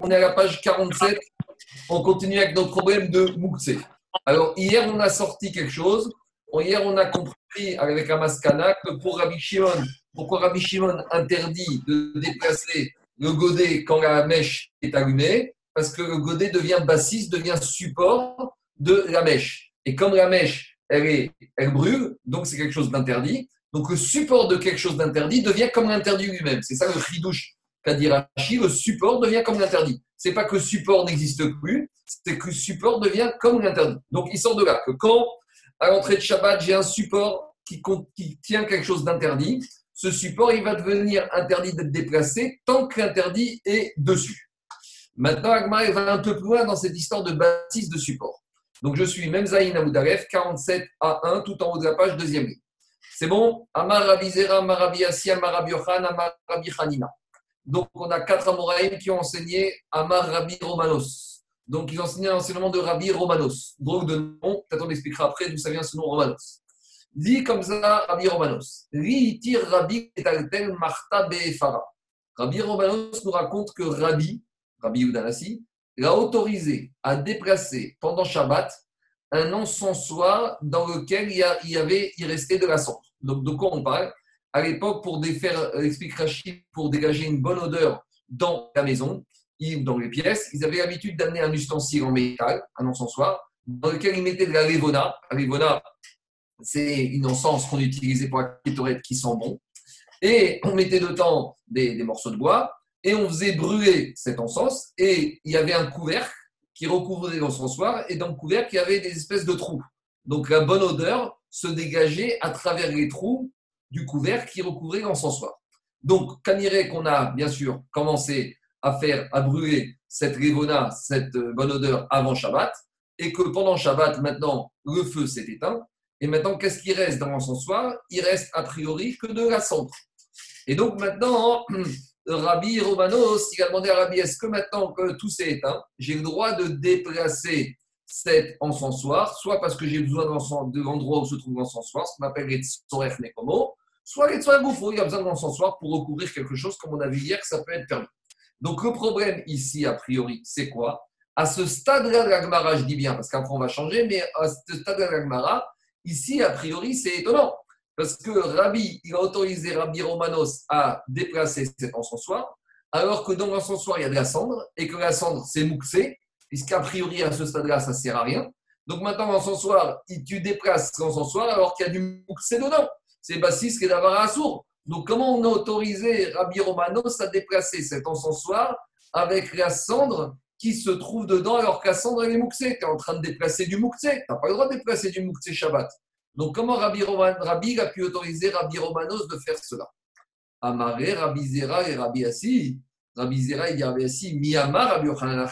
On est à la page 47. On continue avec notre problème de Moukse. Alors, hier, on a sorti quelque chose. Hier, on a compris avec Amaskana que pour Rabbi Shimon, pourquoi Rabbi Shimon interdit de déplacer le godet quand la mèche est allumée? Parce que le godet devient bassiste, devient support de la mèche. Et comme la mèche, elle, est, elle brûle, donc c'est quelque chose d'interdit. Donc le support de quelque chose d'interdit devient comme l'interdit lui-même. C'est ça le chidouche le support devient comme l'interdit. C'est pas que le support n'existe plus, c'est que le support devient comme l'interdit. Donc il sort de là que quand, à l'entrée de Shabbat, j'ai un support qui, tient quelque chose d'interdit, ce support, il va devenir interdit d'être déplacé tant que l'interdit est dessus. Maintenant, Agmar va un peu plus loin dans cette histoire de bâtisse de support. Donc je suis même Zayin 47 à 1, tout en haut de la page, deuxième ligne. C'est bon? Amar Rabbi Zera, Amar Rabbi Amar Rabbi Amar Rabbi. Donc on a quatre Amoraïm qui ont enseigné Amar Rabbi Romanos. Donc ils ont enseigné l'enseignement de Rabbi Romanos. Donc de nom, peut-être on expliquera après d'où ça vient ce nom Romanos. Dit comme ça Rabbi Romanos. Rabbi marta be'efara. Rabbi Romanos nous raconte que Rabbi, Rabbi Udanasi, l'a autorisé à déplacer pendant Shabbat un encensoir dans lequel il y, avait, il restait de la cendre. Donc, de quoi on parle? À l'époque, pour défaire, euh, explique Rachid, pour dégager une bonne odeur dans la maison, ou dans les pièces, ils avaient l'habitude d'amener un ustensile en métal, un encensoir, dans lequel ils mettaient de la lévona. La lévona, c'est une encens qu'on utilisait pour la kétorette qui sent bon. Et on mettait dedans des, des morceaux de bois et on faisait brûler cet encens. Et il y avait un couvercle qui recouvrait l'encensoir et dans le couvercle, il y avait des espèces de trous. Donc la bonne odeur se dégageait à travers les trous du couvercle qui recouvrait l'encensoir. Donc, Kaniré qu'on a bien sûr commencé à faire, à brûler cette révona, cette bonne odeur avant Shabbat, et que pendant Shabbat, maintenant, le feu s'est éteint. Et maintenant, qu'est-ce qui reste dans l'encensoir Il reste a priori que de la cendre. Et donc maintenant, Rabbi Romanos, il a demandé à Rabbi, est-ce que maintenant que tout s'est éteint, j'ai le droit de déplacer cet encensoir, soit parce que j'ai besoin de l'endroit où se trouve l'encensoir, ce qu'on appelle les tsoref nekomo, soit les il y a besoin de l'encensoir pour recouvrir quelque chose, comme on a vu hier, que ça peut être permis. Donc le problème ici, a priori, c'est quoi? À ce stade-là de la Gemara, je dis bien, parce qu'après on va changer, mais à ce stade-là de la Gemara, ici, a priori, c'est étonnant. Parce que Rabbi, il a autorisé Rabbi Romanos à déplacer cet encensoir, alors que dans l'encensoir, il y a de la cendre, et que la cendre, c'est mouxé, puisqu'a priori, à ce stade-là, ça ne sert à rien. Donc maintenant, l'encensoir, tu déplaces l'encensoir alors qu'il y a du mouxé dedans. C'est Bassis qui est d'avoir sourd. Donc comment on a autorisé Rabbi Romanos à déplacer cet encensoir avec la cendre qui se trouve dedans alors la cendre, elle est mouxée Tu es en train de déplacer du mouxé. Tu n'as pas le droit de déplacer du mouxé Shabbat. Donc, comment Rabbi, Roman, a pu autoriser Rabbi Romanos de faire cela? Amaré, Rabbi Zera et Rabbi Assi. Rabbi Zera et Rabbi Assi, Miyama, Rabbi Yochanan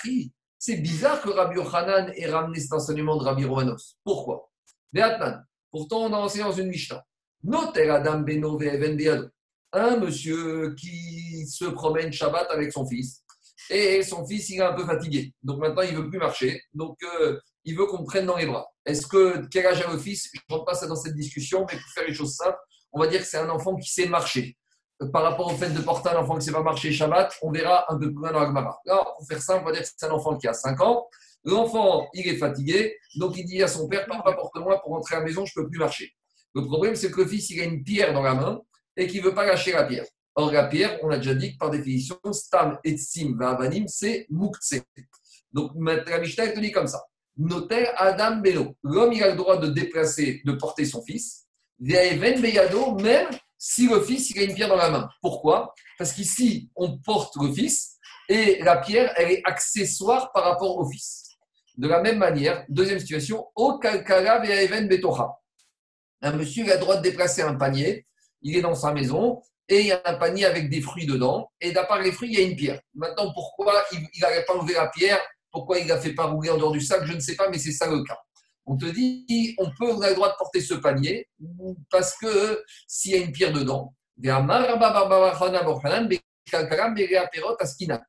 C'est bizarre que Rabbi Yochanan ait ramené cet enseignement de Rabbi Romanos. Pourquoi? Pourtant, on a enseigné dans une Mishnah. Adam Beno Un monsieur qui se promène Shabbat avec son fils. Et son fils, il est un peu fatigué. Donc maintenant, il ne veut plus marcher. Donc, euh, il veut qu'on prenne dans les bras. Est-ce que, quel âge a le fils? Je ne rentre pas dans cette discussion, mais pour faire les choses simples, on va dire que c'est un enfant qui sait marcher. Par rapport au fait de porter un enfant qui ne sait pas marcher Shabbat, on verra un peu plus loin dans Agmara. Là, pour faire simple, on va dire que c'est un enfant qui a 5 ans. L'enfant, il est fatigué, donc il dit à son père Papa, porte-moi pour rentrer à la maison, je ne peux plus marcher. Le problème, c'est que le fils, il a une pierre dans la main et qu'il ne veut pas lâcher la pierre. Or, la pierre, on a déjà dit que par définition, stam et sim avanim, c'est muktse. Donc, la Mishnah, te dit comme ça. Notaire Adam Belo. L'homme, il a le droit de déplacer, de porter son fils. Even Beyado, même si le fils, il a une pierre dans la main. Pourquoi? Parce qu'ici, on porte le fils et la pierre, elle est accessoire par rapport au fils. De la même manière, deuxième situation, au Kalkala Even Betoha. Un monsieur, a le droit de déplacer un panier, il est dans sa maison, et il y a un panier avec des fruits dedans, et d'après les fruits, il y a une pierre. Maintenant, pourquoi il n'avait pas enlevé la pierre pourquoi il ne l'a fait pas rouler en dehors du sac Je ne sais pas, mais c'est ça le cas. On te dit, on peut, on a le droit de porter ce panier parce que s'il y a une pierre dedans,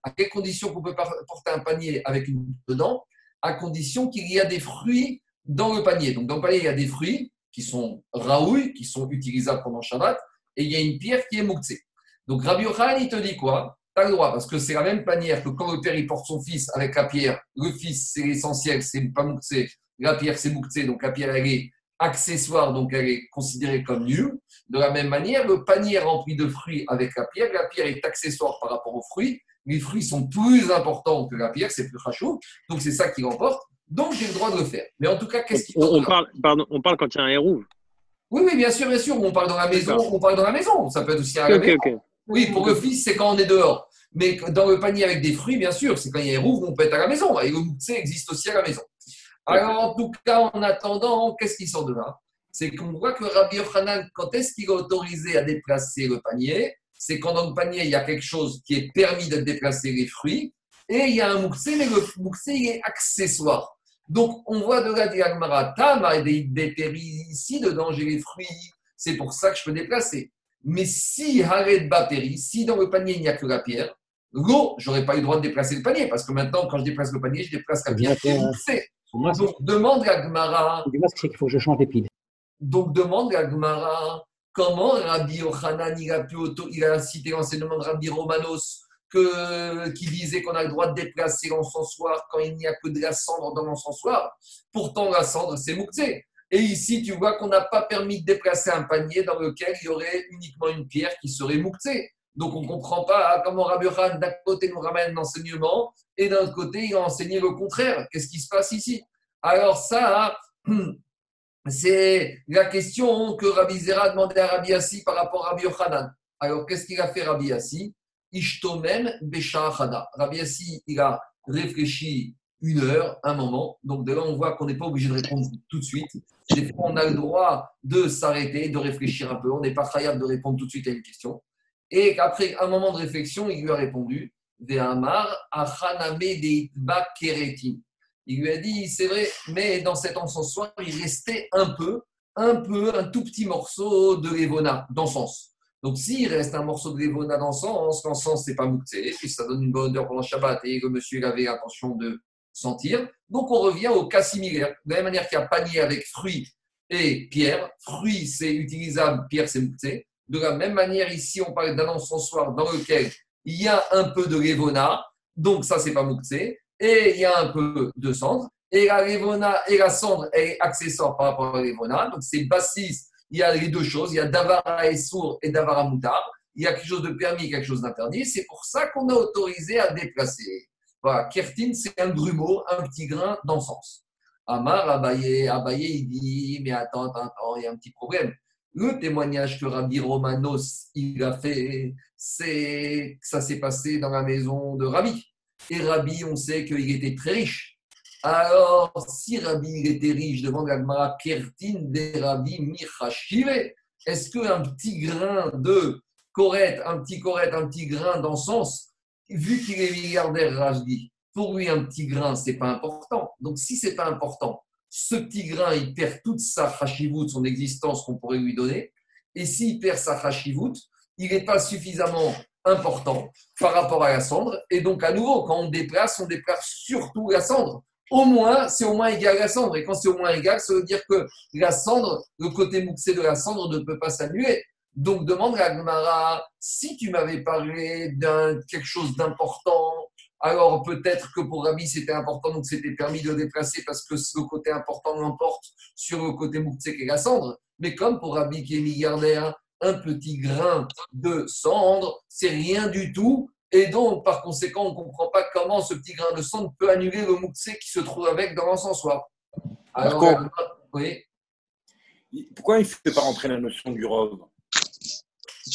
à quelles conditions qu'on peut porter un panier avec une dedans? À condition qu'il y a des fruits dans le panier. Donc dans le panier, il y a des fruits qui sont raouilles, qui sont utilisables pendant Shabbat, et il y a une pierre qui est mouktsé. Donc Rabbi Yochanan, il te dit quoi? Tu as le droit, parce que c'est la même manière que quand le père il porte son fils avec la pierre, le fils c'est l'essentiel, c'est pas mouktsé, la pierre c'est mouktsé, donc la pierre elle est accessoire, donc elle est considérée comme nulle. De la même manière, le panier rempli de fruits avec la pierre, la pierre est accessoire par rapport aux fruits. Les fruits sont plus importants que la pierre, c'est plus rachou, donc c'est ça qui l'emporte. Donc j'ai le droit de le faire. Mais en tout cas, qu'est-ce qui. On, parle, pardon, on parle quand il y a un héros. Oui, oui, bien sûr, bien sûr. On parle dans la maison, on parle dans la maison. Ça peut être aussi à la maison. Oui, pour le fils, c'est quand on est dehors. Mais dans le panier avec des fruits, bien sûr, c'est quand il y a un héros, on peut être à la maison. Et le moutse existe aussi à la maison. Alors, en tout cas, en attendant, qu'est-ce qui sort de là? C'est qu'on voit que Rabbi Yochanan, quand est-ce qu'il a autorisé à déplacer le panier? C'est quand dans le panier, il y a quelque chose qui est permis de déplacer les fruits, et il y a un moukse, mais le moukse, il est accessoire. Donc, on voit de la diagmara, tam des, ici, dedans, j'ai les fruits, c'est pour ça que je peux déplacer. Mais si Hared Bapéri, si dans le panier, il n'y a que la pierre, l'eau, j'aurais pas eu le droit de déplacer le panier, parce que maintenant, quand je déplace le panier, je déplace la pierre. Donc, demande à Gmara. c'est qu'il faut que je change. Donc, demande à Gmara comment Rabbi Yochanan il a, pu il a cité l'enseignement de Rabbi Romanos que, qui disait qu'on a le droit de déplacer l'encensoir quand il n'y a que de la cendre dans l'encensoir. Pourtant, la cendre, c'est mouktsé. Et ici, tu vois qu'on n'a pas permis de déplacer un panier dans lequel il y aurait uniquement une pierre qui serait mouktsé. Donc, on ne comprend pas comment Rabbi d'un côté, nous ramène l'enseignement et d'un côté, il a enseigné le contraire. Qu'est-ce qui se passe ici? Alors ça, c'est la question que Rabbi Zera a demandé à Rabbi Assi par rapport à Rabbi Yochanan. Alors, qu'est-ce qu'il a fait Rabbi Assi Beshahada. Rabbi Assi, il a réfléchi une heure, un moment. Donc, de là, on voit qu'on n'est pas obligé de répondre tout de suite. On a le droit de s'arrêter, de réfléchir un peu. On n'est pas capable de répondre tout de suite à une question. Et après un moment de réflexion, il lui a répondu il lui a dit, c'est vrai, mais dans cet encensoir, il restait un peu, un peu, un tout petit morceau de Lévona d'encens. Donc, s'il reste un morceau de Lévona d'encens, l'encens, c'est pas mouktsé, puis ça donne une bonne odeur pendant le Shabbat et le monsieur avait l'intention de sentir. Donc, on revient au cas similaire. De la même manière qu'il y a panier avec fruits et pierre. Fruits, c'est utilisable, pierre, c'est mouktsé. De la même manière, ici, on parle d'un encensoir dans lequel il y a un peu de Lévona, donc ça, c'est pas Mouktsé, et il y a un peu de cendre, et la Lévona et la cendre est accessoire par rapport à la Lévona, donc c'est bassiste, il y a les deux choses, il y a Davara et sourd et Davara Moutar, il y a quelque chose de permis, quelque chose d'interdit, c'est pour ça qu'on a autorisé à déplacer. Voilà, Kertine, c'est un grumeau, un petit grain d'encens. Amar, Abaye, Abaye, il dit, mais attends, attends, attends, il y a un petit problème. Le témoignage que Rabbi Romanos il a fait, c'est que ça s'est passé dans la maison de Rabbi. Et Rabbi, on sait qu'il était très riche. Alors, si Rabbi était riche, devant la Gemara Kertin de Rabbi Michashive, est-ce qu'un petit grain de corette, un petit corette, un petit grain d'encens, vu qu'il est milliardaire, Rajdi, pour lui, un petit grain, c'est pas important. Donc, si c'est pas important, ce petit grain, il perd toute sa hashivut, son existence qu'on pourrait lui donner. Et s'il perd sa hashivut, il n'est pas suffisamment important par rapport à la cendre. Et donc, à nouveau, quand on déplace, on déplace surtout la cendre. Au moins, c'est au moins égal à la cendre. Et quand c'est au moins égal, ça veut dire que la cendre, le côté mouxé de la cendre ne peut pas s'annuler. Donc, demande à Gmara, si tu m'avais parlé d'un quelque chose d'important, alors peut-être que pour Rabbi c'était important, donc c'était permis de déplacer parce que le côté important l'emporte sur le côté Mouktsek et la cendre. Mais comme pour Rabbi qui est milliardaire, un petit grain de cendre, c'est rien du tout. Et donc, par conséquent, on ne comprend pas comment ce petit grain de cendre peut annuler le Mouktsek qui se trouve avec dans l'encensoir. Alors, oui. Pourquoi il ne fait pas rentrer la notion du rove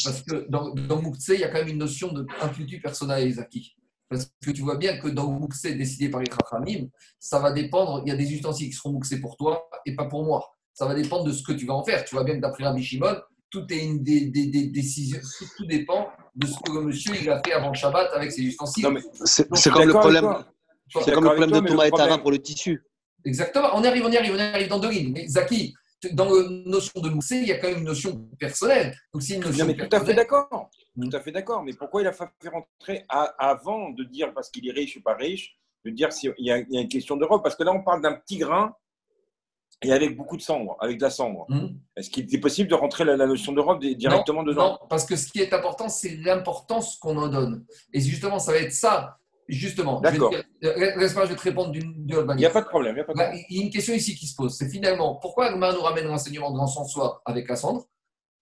Parce que dans, dans il y a quand même une notion de personnel personnel Zaki. Parce que tu vois bien que dans le mouxé décidé par les Chachamim, ça va dépendre, il y a des ustensiles qui seront mouxés pour toi et pas pour moi. Ça va dépendre de ce que tu vas en faire. Tu vois bien que d'après Rabbi Shimon, tout est une des, des, décisions, tout dépend de ce que le monsieur il a fait avant Shabbat avec ses ustensiles. C'est comme le problème, c'est comme le problème de Thomas et Tara pour le tissu. Exactement. On arrive, on y arrive, on arrive dans deux lignes. Mais Zaki, dans la notion de moussé, il y a quand même une notion personnelle. Donc, une notion mais tout à fait d'accord. Tout à fait d'accord. Mais pourquoi il a fait rentrer avant de dire parce qu'il est riche ou pas riche, de dire s'il y, a une question d'Europe? Parce que là, on parle d'un petit grain. Et avec beaucoup de cendre, avec de la cendre. Hmm. Est-ce qu'il est possible de rentrer la, notion de robe directement dedans? Non, parce que ce qui est important, c'est l'importance qu'on en donne. Et justement, ça va être ça. Justement, D'accord. Je, je vais te répondre d'une Il n'y a pas de problème. Il y, a une question ici qui se pose. C'est finalement, pourquoi Agma nous ramène l'enseignement de soi avec la cendre?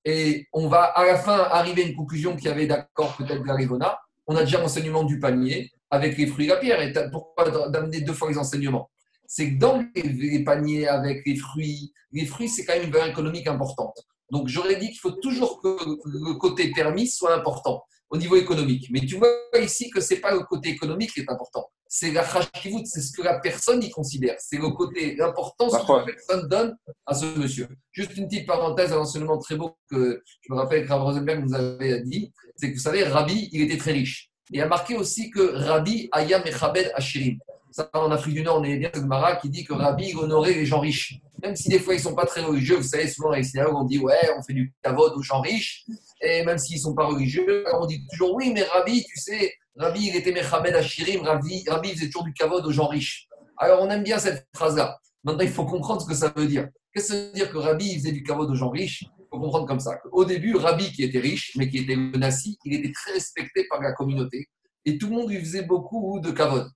Et on va à la fin arriver à une conclusion qui avait d'accord peut-être de la Rivona. On a déjà l'enseignement du panier avec les fruits et la pierre. Et pourquoi d'amener deux fois les enseignements? C'est que dans les, paniers avec les fruits, les fruits, c'est quand même une valeur économique importante. Donc j'aurais dit qu'il faut toujours que le côté permis soit important au niveau économique. Mais tu vois ici que ce n'est pas le côté économique qui est important. C'est la c'est ce que la personne y considère. C'est le côté, l'importance que la personne donne à ce monsieur. Juste une petite parenthèse, un enseignement très beau que je me rappelle que Rav Rosenberg nous avait dit, c'est que vous savez, Rabbi, il était très riche. Il a marqué aussi que Rabbi Ayam Echabed Ashirim. Ça, en Afrique du Nord, on est bien Mara qui dit que Rabbi honorait les gens riches. Même si des fois ils ne sont pas très religieux, vous savez, souvent les synagogues, on dit ouais, on fait du kavod aux gens riches. Et même s'ils ne sont pas religieux, on dit toujours oui, mais Rabbi, tu sais, Rabbi, il était Mechamed Ashirim, Rabbi, Rabbi faisait toujours du kavod aux gens riches. Alors on aime bien cette phrase-là. Maintenant, il faut comprendre ce que ça veut dire. Qu'est-ce que ça veut dire que Rabbi faisait du kavod aux gens riches? Faut comprendre comme ça. Au début, Rabbi, qui était riche, mais qui était Nassi, il était très respecté par la communauté. Et tout le monde lui faisait beaucoup de kavod.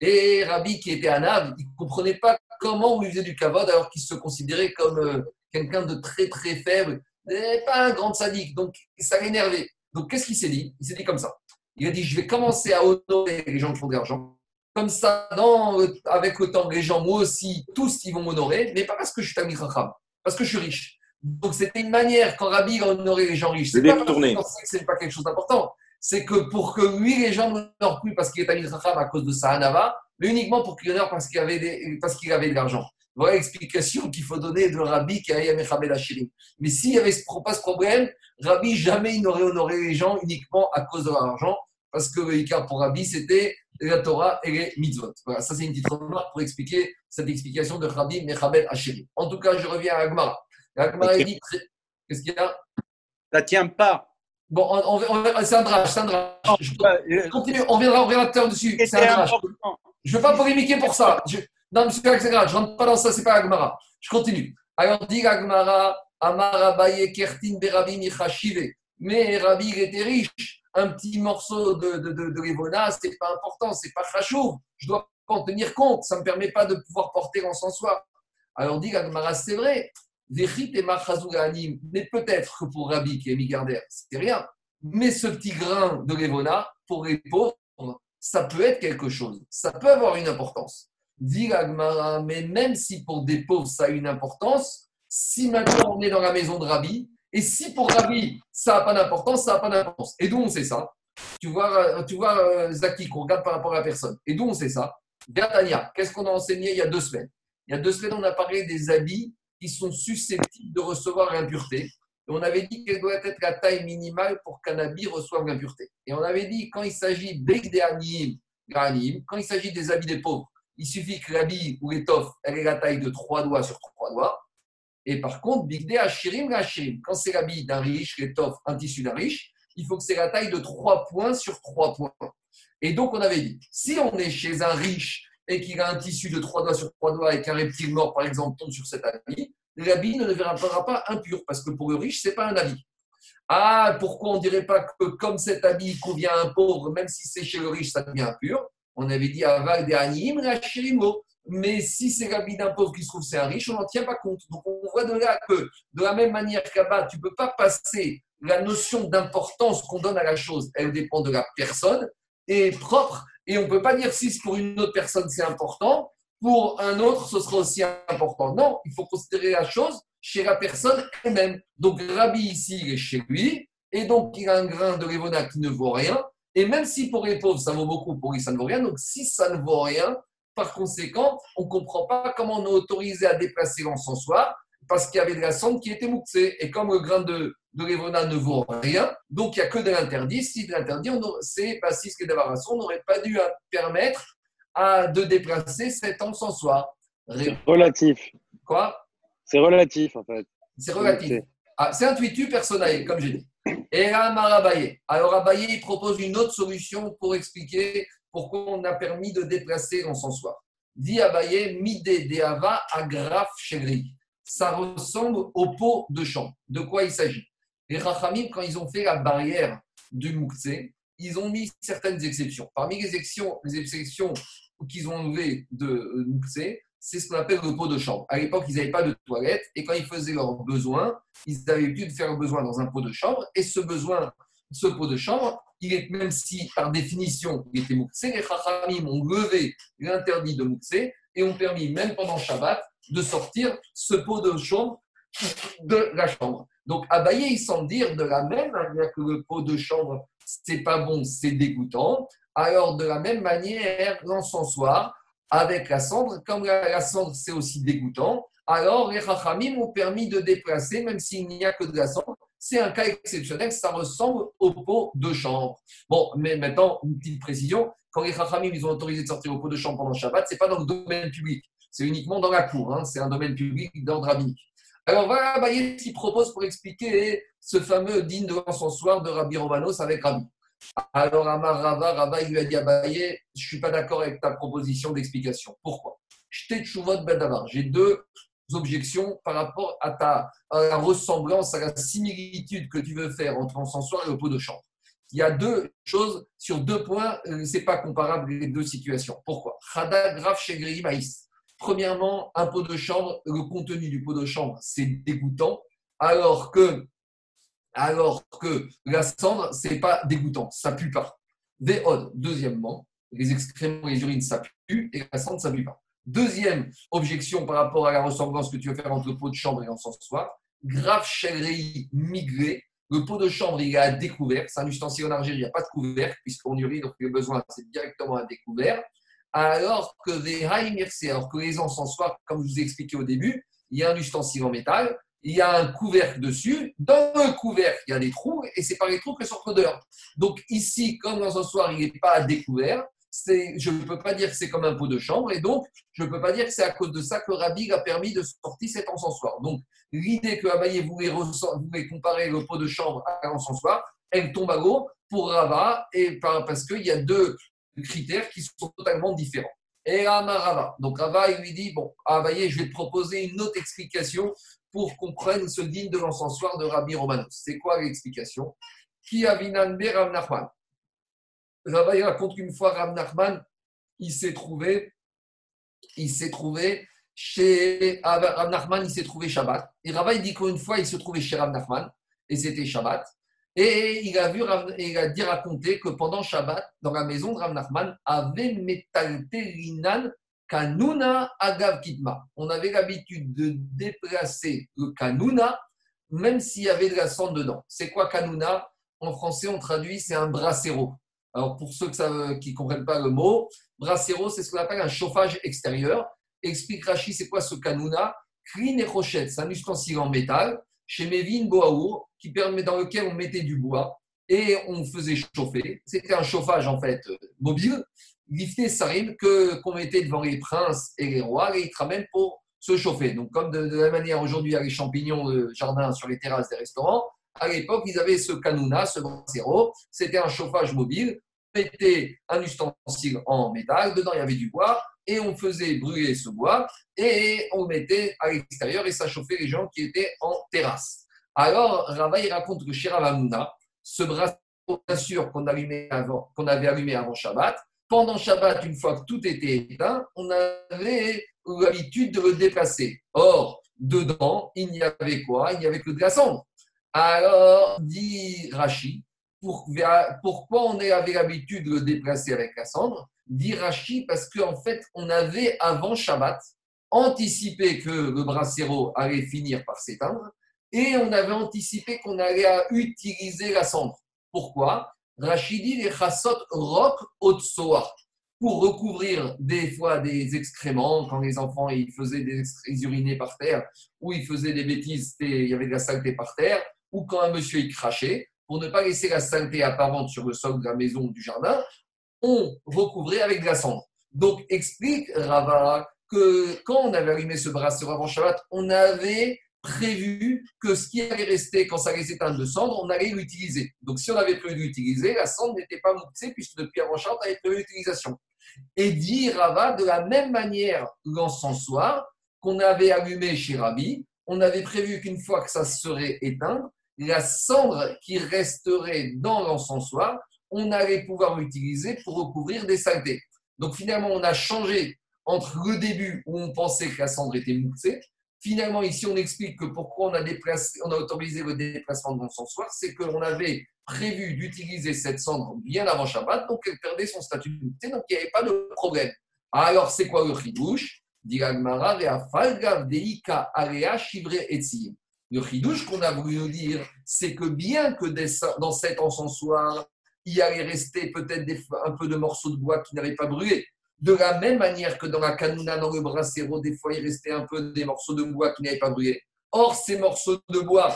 Et Rabbi, qui était un il ne comprenait pas comment on lui faisait du kavod alors qu'il se considérait comme euh, quelqu'un de très très faible, et pas un grand sadique. Donc ça l'énervait. Donc qu'est-ce qu'il s'est dit? Il s'est dit comme ça. Il a dit Je vais commencer à honorer les gens qui font de l'argent. Comme ça, dans, avec le temps, les gens, moi aussi, tous, ils vont m'honorer, mais pas parce que je suis Tamil parce que je suis riche. Donc c'était une manière, quand Rabbi a honoré les gens riches, c'est pas, c'est pas quelque chose d'important. C'est que pour que lui, les gens ne l'honorent plus parce qu'il est Tamil Chacham à cause de sa Hanava, mais uniquement pour qu'il honore parce qu'il avait, parce qu'il avait de l'argent. Voilà l'explication qu'il faut donner de Rabbi qui a Mechabed Hashirim. Mais s'il n'y avait pas ce problème, Rabbi jamais il n'aurait honoré les gens uniquement à cause de l'argent, parce que le pour Rabbi, c'était la Torah et les mitzvot. Voilà, ça c'est une petite remarque pour expliquer cette explication de Rabbi Mechabed Hashirim. En tout cas, je reviens à Agmara. Agmara dit Qu'est-ce qu'il y a? Ça ne tient pas. Bon, on, c'est un drage, c'est un drage. continue, on viendra au réacteur dessus. C'est un drage. Je ne veux pas polémiquer pour ça. Je, non, monsieur Aksegrad, je ne rentre pas dans ça, ce n'est pas Agmara. Je continue. Alors, dit Agmara, Amara Baye Kertin Berabi Michashive. Mais Rabbi, il était riche. Un petit morceau de, de, de, de ce n'est pas important, ce n'est pas chachou. Je dois pas en tenir compte. Ça ne me permet pas de pouvoir porter soi. Alors, dit Agmara, c'est vrai. Mais peut-être que pour Rabbi, qui est milliardaire, c'est rien. Mais ce petit grain de Revona, pour les pauvres, ça peut être quelque chose, ça peut avoir une importance. Dit mais même si pour des pauvres ça a une importance, si maintenant on est dans la maison de Rabbi, et si pour Rabbi ça n'a pas d'importance, ça n'a pas d'importance. Et d'où on sait ça? Tu vois, tu vois euh, Zaki, qu'on regarde par rapport à la personne. Et d'où on sait ça? Gatania, qu'est-ce qu'on a enseigné il y a deux semaines? Il y a deux semaines, on a parlé des habits qui sont susceptibles de recevoir l'impureté on avait dit quelle doit être la taille minimale pour qu'un habit reçoive l'impureté. Et on avait dit quand il s'agit quand il s'agit des habits des pauvres, il suffit que l'habit ou l'étoffe ait la taille de trois doigts sur trois doigts. Et par contre, quand c'est l'habit d'un riche, l'étoffe, un tissu d'un riche, il faut que c'est la taille de trois points sur trois points. Et donc on avait dit, si on est chez un riche et qu'il a un tissu de trois doigts sur trois doigts et qu'un reptile mort, par exemple, tombe sur cet habit, l'habit ne deviendra pas impur, parce que pour le riche, ce n'est pas un habit. Ah, pourquoi on ne dirait pas que comme cet habit convient à un pauvre, même si c'est chez le riche, ça devient impur? On avait dit des animes, mais si c'est l'habit d'un pauvre qui se trouve c'est un riche, on n'en tient pas compte. Donc on voit de là que, de la même manière qu'à-bas, tu ne peux pas passer la notion d'importance qu'on donne à la chose, elle dépend de la personne, et propre, et on ne peut pas dire si pour une autre personne c'est important, pour un autre, ce sera aussi important. Non, il faut considérer la chose chez la personne elle-même. Donc, Rabbi ici, il est chez lui, et donc il a un grain de Révona qui ne vaut rien. Et même si pour les pauvres, ça vaut beaucoup, pour lui, ça ne vaut rien. Donc, si ça ne vaut rien, par conséquent, on ne comprend pas comment on est autorisé à déplacer l'encensoir, parce qu'il y avait de la cendre qui était mouxée. Et comme le grain de, de Révona ne vaut rien, donc il n'y a que de l'interdit. Si de l'interdit, c'est pas si ce que on n'aurait pas dû permettre à, de déplacer cet encensoir. Relatif. Quoi? C'est relatif, en fait. C'est relatif. Ah, c'est intuitu personnel, comme j'ai dit. Et là, Marabaye. Alors, Abaye, il propose une autre solution pour expliquer pourquoi on a permis de déplacer l'encensoir. Dit Abaye, Midé Deava Agraf Shegri. Ça ressemble au pot de champ. De quoi il s'agit? Les Rachamim, quand ils ont fait la barrière du Moukse, ils ont mis certaines exceptions. Parmi les exceptions, les exceptions qu'ils ont enlevées de euh, Moukse, c'est ce qu'on appelle le pot de chambre. À l'époque, ils n'avaient pas de toilette et quand ils faisaient leurs besoins, ils avaient l'habitude de faire leurs besoin dans un pot de chambre et ce besoin, ce pot de chambre, il est, même si par définition il était mouxé, les chachamim ont levé l'interdit de mouxé et ont permis, même pendant Shabbat, de sortir ce pot de chambre de la chambre. Donc, Abaye, il semble dire de la même manière que le pot de chambre, c'est pas bon, c'est dégoûtant. Alors, de la même manière, l'encensoir, avec la cendre, comme la, cendre c'est aussi dégoûtant, alors les Chachamim ont permis de déplacer, même s'il n'y a que de la cendre. C'est un cas exceptionnel, ça ressemble au pot de chambre. Bon, mais maintenant, une petite précision quand les Chachamim ils ont autorisé de sortir au pot de chambre pendant Shabbat, ce n'est pas dans le domaine public, c'est uniquement dans la cour, hein. c'est un domaine public d'ordre rabbinique. Alors voilà Bayet qui propose pour expliquer ce fameux digne de l'encensoir de Rabbi Romanos avec Rabbi. Alors Amar Rava, Rava il lui a dit je ne suis pas d'accord avec ta proposition d'explication. Pourquoi? J'ai deux objections par rapport à, ta, la ressemblance, à la similitude que tu veux faire entre l'encensoir et le pot de chambre. Il y a deux choses, sur deux points, euh, ce n'est pas comparable les deux situations. Pourquoi? Khada grave chez maïs. Premièrement, un pot de chambre, le contenu du pot de chambre, c'est dégoûtant, alors que alors que la cendre, c'est pas dégoûtant, ça pue pas. Véod, deuxièmement, les excréments et les urines, ça pue, et la cendre, ça pue pas. Deuxième objection par rapport à la ressemblance que tu veux faire entre le pot de chambre et l'encensoir, grave chérie migré, le pot de chambre, il est à découvert, c'est un ustensile en argile, il n'y a pas de couvercle, puisqu'on urine, donc le besoin, c'est directement à découvert. Alors que les alors que les encensoirs, comme je vous ai expliqué au début, il y a un ustensile en métal, il y a un couvercle dessus. Dans le couvercle, il y a des trous et c'est par les trous que sort l'odeur. Donc ici, comme dans un soir, il n'est pas à découvert, je ne peux pas dire que c'est comme un pot de chambre et donc je ne peux pas dire que c'est à cause de ça que Rabbi a permis de sortir cet encensoir. Donc l'idée que Abaye voulait, voulait comparer le pot de chambre à l'encensoir, elle tombe à l'eau pour Rava et parce qu'il y a deux critères qui sont totalement différents. Et Rava. Donc Rava, il lui dit Bon, Abaye, je vais te proposer une autre explication pour qu'on prenne ce digne de l'encensoir de Rabbi Romanos. C'est quoi l'explication? Qui a Vinanbe Rav Nachman Rabbi raconte qu'une fois Rav Nachman, il s'est trouvé, il s'est trouvé chez Rav Nachman, il s'est trouvé Shabbat. Et Rabbi dit qu'une fois, il se trouvait chez Rav Nachman, et c'était Shabbat. Et il a vu, il a dit raconter que pendant Shabbat, dans la maison de Rav Nachman, avait Rinan Kanuna Agav Kitma. On avait l'habitude de déplacer le Kanuna, même s'il y avait de la cendre dedans. C'est quoi Kanuna? En français, on traduit, c'est un brasero. Alors, pour ceux qui ne comprennent pas le mot, brasero, c'est ce qu'on appelle un chauffage extérieur. Explique Rachi, c'est quoi ce Kanuna? Et c'est un ustensile en métal, chez Mevin Boaour, qui permet, dans lequel on mettait du bois et on faisait chauffer. C'était un chauffage, en fait, mobile Lifté Sarim que qu'on mettait devant les princes et les rois et ils ramènent pour se chauffer. Donc, comme de, la manière aujourd'hui, il y a les champignons de jardin sur les terrasses des restaurants, à l'époque, ils avaient ce canouna, ce brasero. C'était un chauffage mobile. Mettait un ustensile en métal, dedans il y avait du bois, et on faisait brûler ce bois, et on mettait à l'extérieur, et ça chauffait les gens qui étaient en terrasse. Alors, Rava, raconte que chez Ravamuna, ce brasero, bien sûr, qu'on avait allumé avant Shabbat, pendant Shabbat, une fois que tout était éteint, on avait l'habitude de le déplacer. Or, dedans, il n'y avait quoi? Il n'y avait que de la cendre. Alors, dit Rashi, pourquoi on avait l'habitude de le déplacer avec la cendre? Dit Rashi, parce qu'en fait, on avait avant Shabbat anticipé que le brasero allait finir par s'éteindre et on avait anticipé qu'on allait utiliser la cendre. Pourquoi? Rachidi les chassot rock otsoa pour recouvrir des fois des excréments quand les enfants ils faisaient des ils par terre ou ils faisaient des bêtises il y avait de la saleté par terre ou quand un monsieur il crachait pour ne pas laisser la saleté apparente sur le sol de la maison ou du jardin on recouvrait avec de la cendre donc explique Rava que quand on avait allumé ce bracelet avant Shabbat on avait prévu que ce qui allait rester quand ça allait s'éteindre de cendre, on allait l'utiliser. Donc, si on avait prévu d'utiliser, la cendre n'était pas montée puisque depuis avant Shabbat, on avait prévu l'utilisation. Et dit Rava, de la même manière, l'encensoir qu'on avait allumé chez Rabbi, on avait prévu qu'une fois que ça serait éteint, la cendre qui resterait dans l'encensoir, on allait pouvoir l'utiliser pour recouvrir des saletés. Donc finalement, on a changé entre le début où on pensait que la cendre était moussée. Finalement, ici, on explique que pourquoi on a, déplacé, on a autorisé le déplacement de l'encensoir, c'est qu'on avait prévu d'utiliser cette cendre bien avant Shabbat, donc elle perdait son statut de moussée, donc il n'y avait pas de problème. Alors, c'est quoi le chidouche? Le chidouche qu'on a voulu nous dire, c'est que bien que dans cet encensoir, il allait rester peut-être un peu de morceaux de bois qui n'avaient pas brûlé. De la même manière que dans la canouna, dans le brasero, des fois, il restait un peu des morceaux de bois qui n'avaient pas brûlé. Or, ces morceaux de bois,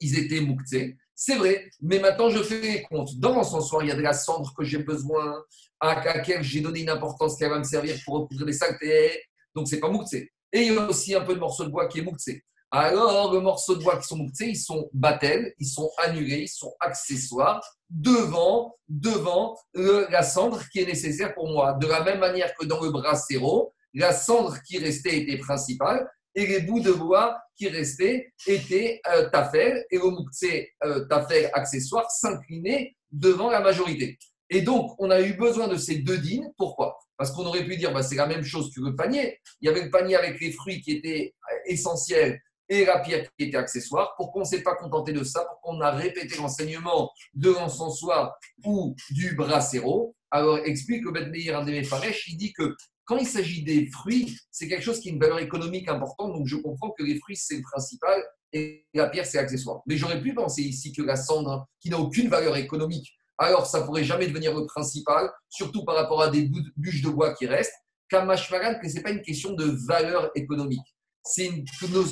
ils étaient mouktsés. C'est vrai, mais maintenant je fais les comptes. Dans l'encensoir, il y a de la cendre que j'ai besoin, à laquelle j'ai donné une importance qui va me servir pour recouvrir les saletés. Donc, c'est pas mouktsé. Et il y a aussi un peu de morceaux de bois qui est mouktsé. Alors, les morceaux de bois qui sont mouktsés, ils sont battels, ils sont annulés, ils sont accessoires devant, devant la cendre qui est nécessaire pour moi. De la même manière que dans le brasero, la cendre qui restait était principale et les bouts de bois qui restaient étaient euh, et le mouktsé euh, accessoire s'inclinaient devant la majorité. Et donc, on a eu besoin de ces deux dînes. Pourquoi? Parce qu'on aurait pu dire, bah, c'est la même chose que le panier. Il y avait le panier avec les fruits qui étaient essentiels et la pierre qui était accessoire. Pourquoi on ne s'est pas contenté de ça? Pourquoi on a répété l'enseignement de l'encensoir ou du brasero? Alors, explique le Ben Meir, il dit que quand il s'agit des fruits, c'est quelque chose qui a une valeur économique importante. Donc, je comprends que les fruits, c'est le principal et la pierre, c'est accessoire. Mais j'aurais pu penser ici que la cendre, qui n'a aucune valeur économique, alors ça pourrait jamais devenir le principal, surtout par rapport à des bûches de bois qui restent. Kamashmaran, que ce n'est pas une question de valeur économique c'est une,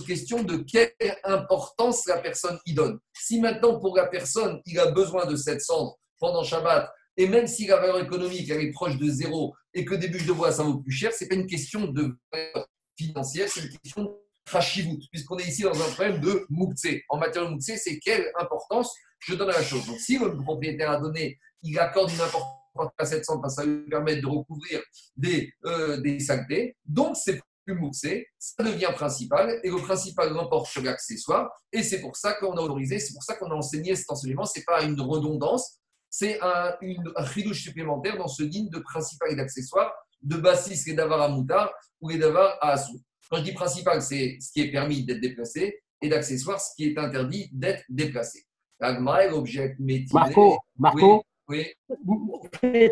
question de quelle importance la personne y donne. Si maintenant, pour la personne, il a besoin de cette cendre pendant Shabbat, et même si la valeur économique est proche de zéro et que des bûches de bois, ça vaut plus cher, ce n'est pas une question de valeur financière, c'est une question de khashivut, puisqu'on est ici dans un problème de moukse. En matière de moukse, c'est quelle importance je donne à la chose. Donc, si le propriétaire a donné, il accorde une importance à cette cendre, ça lui permet de recouvrir des, euh, des saletés, donc c'est plus ça devient principal et le principal l'emporte sur l'accessoire. Et c'est pour ça qu'on a autorisé, c'est pour ça qu'on a enseigné cet enseignement. Ce n'est pas une redondance, c'est un, une, supplémentaire dans ce digne de principal et d'accessoire, de bassis et d'avar à moutard ou les davar à assou. Quand je dis principal, c'est ce qui est permis d'être déplacé et d'accessoire, ce qui est interdit d'être déplacé. l'objet Marco, Marco oui,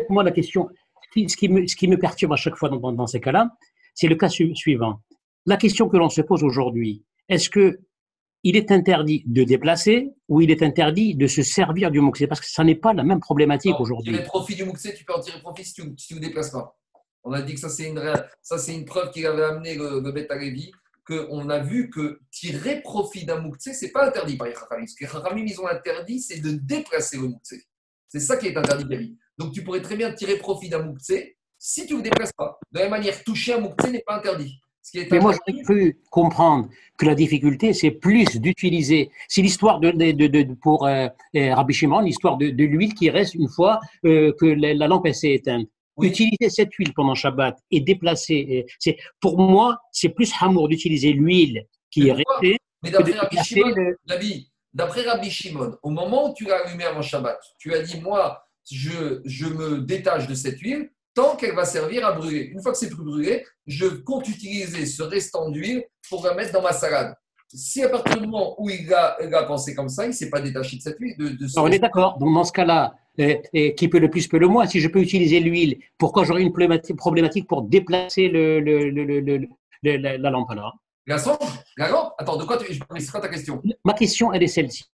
moi la question. Ce qui, me, ce qui me perturbe à chaque fois dans, dans ces cas-là, c'est le cas suivant. La question que l'on se pose aujourd'hui, est-ce que il est interdit de déplacer ou il est interdit de se servir du Mouxé Parce que ça n'est pas la même problématique aujourd'hui. Profit du tu peux en tirer profit si tu ne déplaces pas. On a dit que ça, c'est une, ça, c'est une preuve qu'il avait amené le, le Beth qu'on a vu que tirer profit d'un Mouxé, ce n'est pas interdit par les Chachamim. Ce que les Chachamim, ils ont interdit, c'est de déplacer le Mouxé. C'est ça qui est interdit, Donc tu pourrais très bien tirer profit d'un Mouxé si tu ne vous déplaces pas. De la même manière, toucher un mouktsé n'est pas interdit. Mais moi, je peux comprendre que la difficulté, c'est plus d'utiliser. C'est l'histoire de, de, pour euh, euh, Rabbi Shimon, l'histoire de, l'huile qui reste une fois euh, que la, lampe s'est éteinte. Utiliser cette huile pendant Shabbat et déplacer, c'est pour moi, c'est plus amour d'utiliser l'huile qui est restée. Mais d'après Rabbi, Shimon, d'après Rabbi Shimon, au moment où tu l'as allumé avant Shabbat, tu as dit moi, je, je me détache de cette huile tant qu'elle va servir à brûler. Une fois que c'est plus brûlé, je compte utiliser ce restant d'huile pour la mettre dans ma salade. Si à partir du moment où il a, pensé comme ça, il ne s'est pas détaché de cette huile. De, on est d'accord. Donc dans ce cas-là, euh, qui peut le plus peut le moins, si je peux utiliser l'huile, pourquoi j'aurais une problématique pour déplacer le, la, lampe alors? La La lampe? Attends, de quoi tu, c'est quoi ta question Ma question, elle est celle-ci.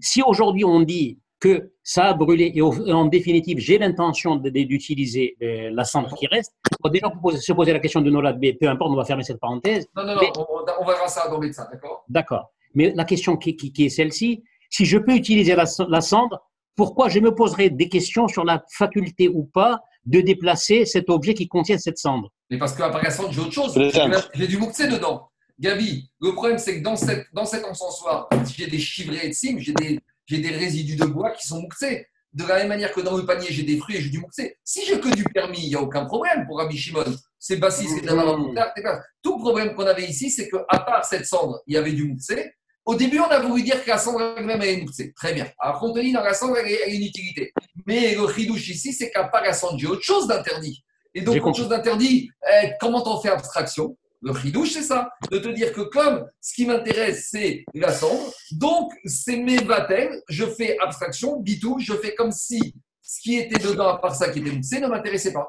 Si aujourd'hui on dit que ça a brûlé et en définitive, j'ai l'intention d'utiliser euh, la cendre qui reste. déjà, on peut se poser la question de Nolad B, peu importe, on va fermer cette parenthèse. Non, non, non, on, va voir ça dans le médecin, d'accord? D'accord. Mais la question qui, qui, est celle-ci, si je peux utiliser la, la, cendre, pourquoi je me poserai des questions sur la faculté ou pas de déplacer cet objet qui contient cette cendre? Mais parce qu'après la cendre, j'ai autre chose. J'ai du mouktsé dedans. Gabi, le problème, c'est que dans, cette, dans cet encensoir, j'ai des chivrés et de j'ai des, j'ai des résidus de bois qui sont mouxés. De la même manière que dans le panier, j'ai des fruits et j'ai du mouxé. Si j'ai que du permis, il n'y a aucun problème pour Rabbi Shimon. C'est bassis, c'est de Tout le problème qu'on avait ici, c'est qu'à part cette cendre, il y avait du mouxé. Au début, on a voulu dire que la cendre elle-même, est mouxée. Très bien. Alors, on dans la cendre, elle a une utilité. Mais le chidouche ici, c'est qu'à part la cendre, j'ai autre chose d'interdit. Et donc, autre chose d'interdit, eh, comment on fait abstraction? Le ridouche, c'est ça, de te dire que comme ce qui m'intéresse, c'est la cendre, donc c'est mes baptêmes, je fais abstraction, bitou, je fais comme si ce qui était dedans, à part ça qui était moussé, ne m'intéressait pas.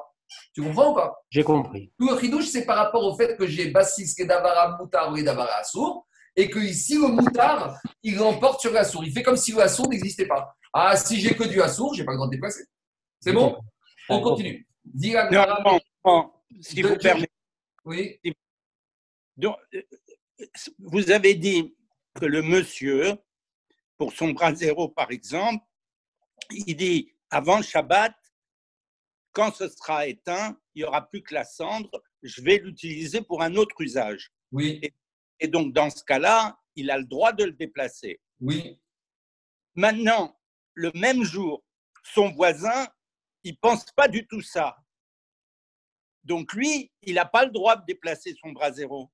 Tu comprends ou pas? J'ai compris. Tout le ridouche, c'est par rapport au fait que j'ai bassis, davara moutar ou davara assour, et que ici, le moutard, il l'emporte sur la sourd. Il fait comme si le assour n'existait pas. Ah, si j'ai que du assour, j'ai pas le droit de déplacer. C'est bon? On continue. Dis si vous permettez. Oui. Donc, euh, vous avez dit que le monsieur, pour son bras zéro par exemple, il dit avant Shabbat, quand ce sera éteint, il n'y aura plus que la cendre, je vais l'utiliser pour un autre usage. Oui. Et, donc, dans ce cas-là, il a le droit de le déplacer. Oui. Maintenant, le même jour, son voisin, il pense pas du tout ça. Donc lui, il n'a pas le droit de déplacer son bras zéro.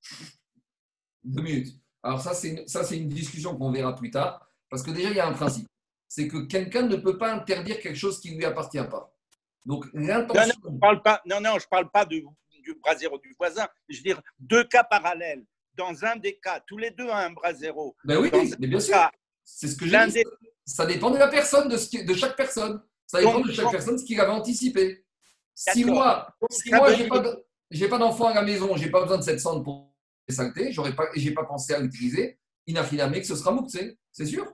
Deux minutes. Alors ça, c'est une, ça, c'est une discussion qu'on verra plus tard, parce que déjà, il y a un principe. C'est que quelqu'un ne peut pas interdire quelque chose qui ne lui appartient pas. Donc l'intention... Non, non, je ne parle pas, non, non, je parle pas du, bras zéro du voisin. Je veux dire, deux cas parallèles. Dans un des cas, tous les deux ont un bras zéro. Ben oui, mais bien sûr. c'est ce que j'ai dit. Ça dépend de la personne, de, ce de chaque personne. Ça dépend de chaque personne ce qu'il avait anticipé. Si moi, si moi je n'ai pas d'enfant à la maison, je n'ai pas besoin de cette cendre pour les saletés, je n'ai pas, pas pensé à l'utiliser, inafinamé que ce sera mouktsé, c'est sûr.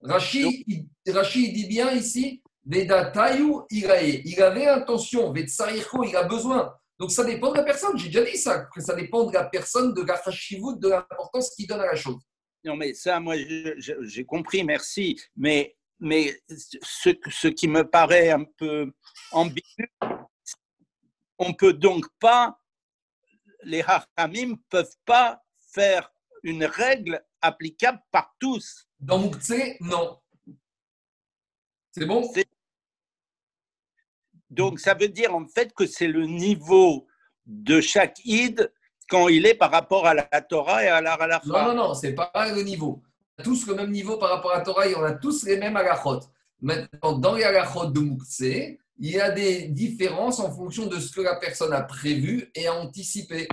Rachid, il, dit bien ici, Veda Tayu Irae. Il avait intention, il a besoin. Donc ça dépend de la personne, j'ai déjà dit ça, que ça dépend de la personne, de la de l'importance qu'il donne à la chose. Non, mais ça, moi, j'ai compris, merci. Mais, mais ce, ce qui me paraît un peu ambigu, on peut donc pas, les hachamim peuvent pas faire une règle applicable par tous. Dans Moukhtse, non. C'est bon? Donc ça veut dire en fait que c'est le niveau de chaque id quand il est par rapport à la Torah et à la halakha. Non, non, non, c'est pas le niveau. On a tous le même niveau par rapport à la Torah et on a tous les mêmes halachot. Maintenant, dans les halachot de Moukhtse, il y a des différences en fonction de ce que la personne a prévu et a anticipé.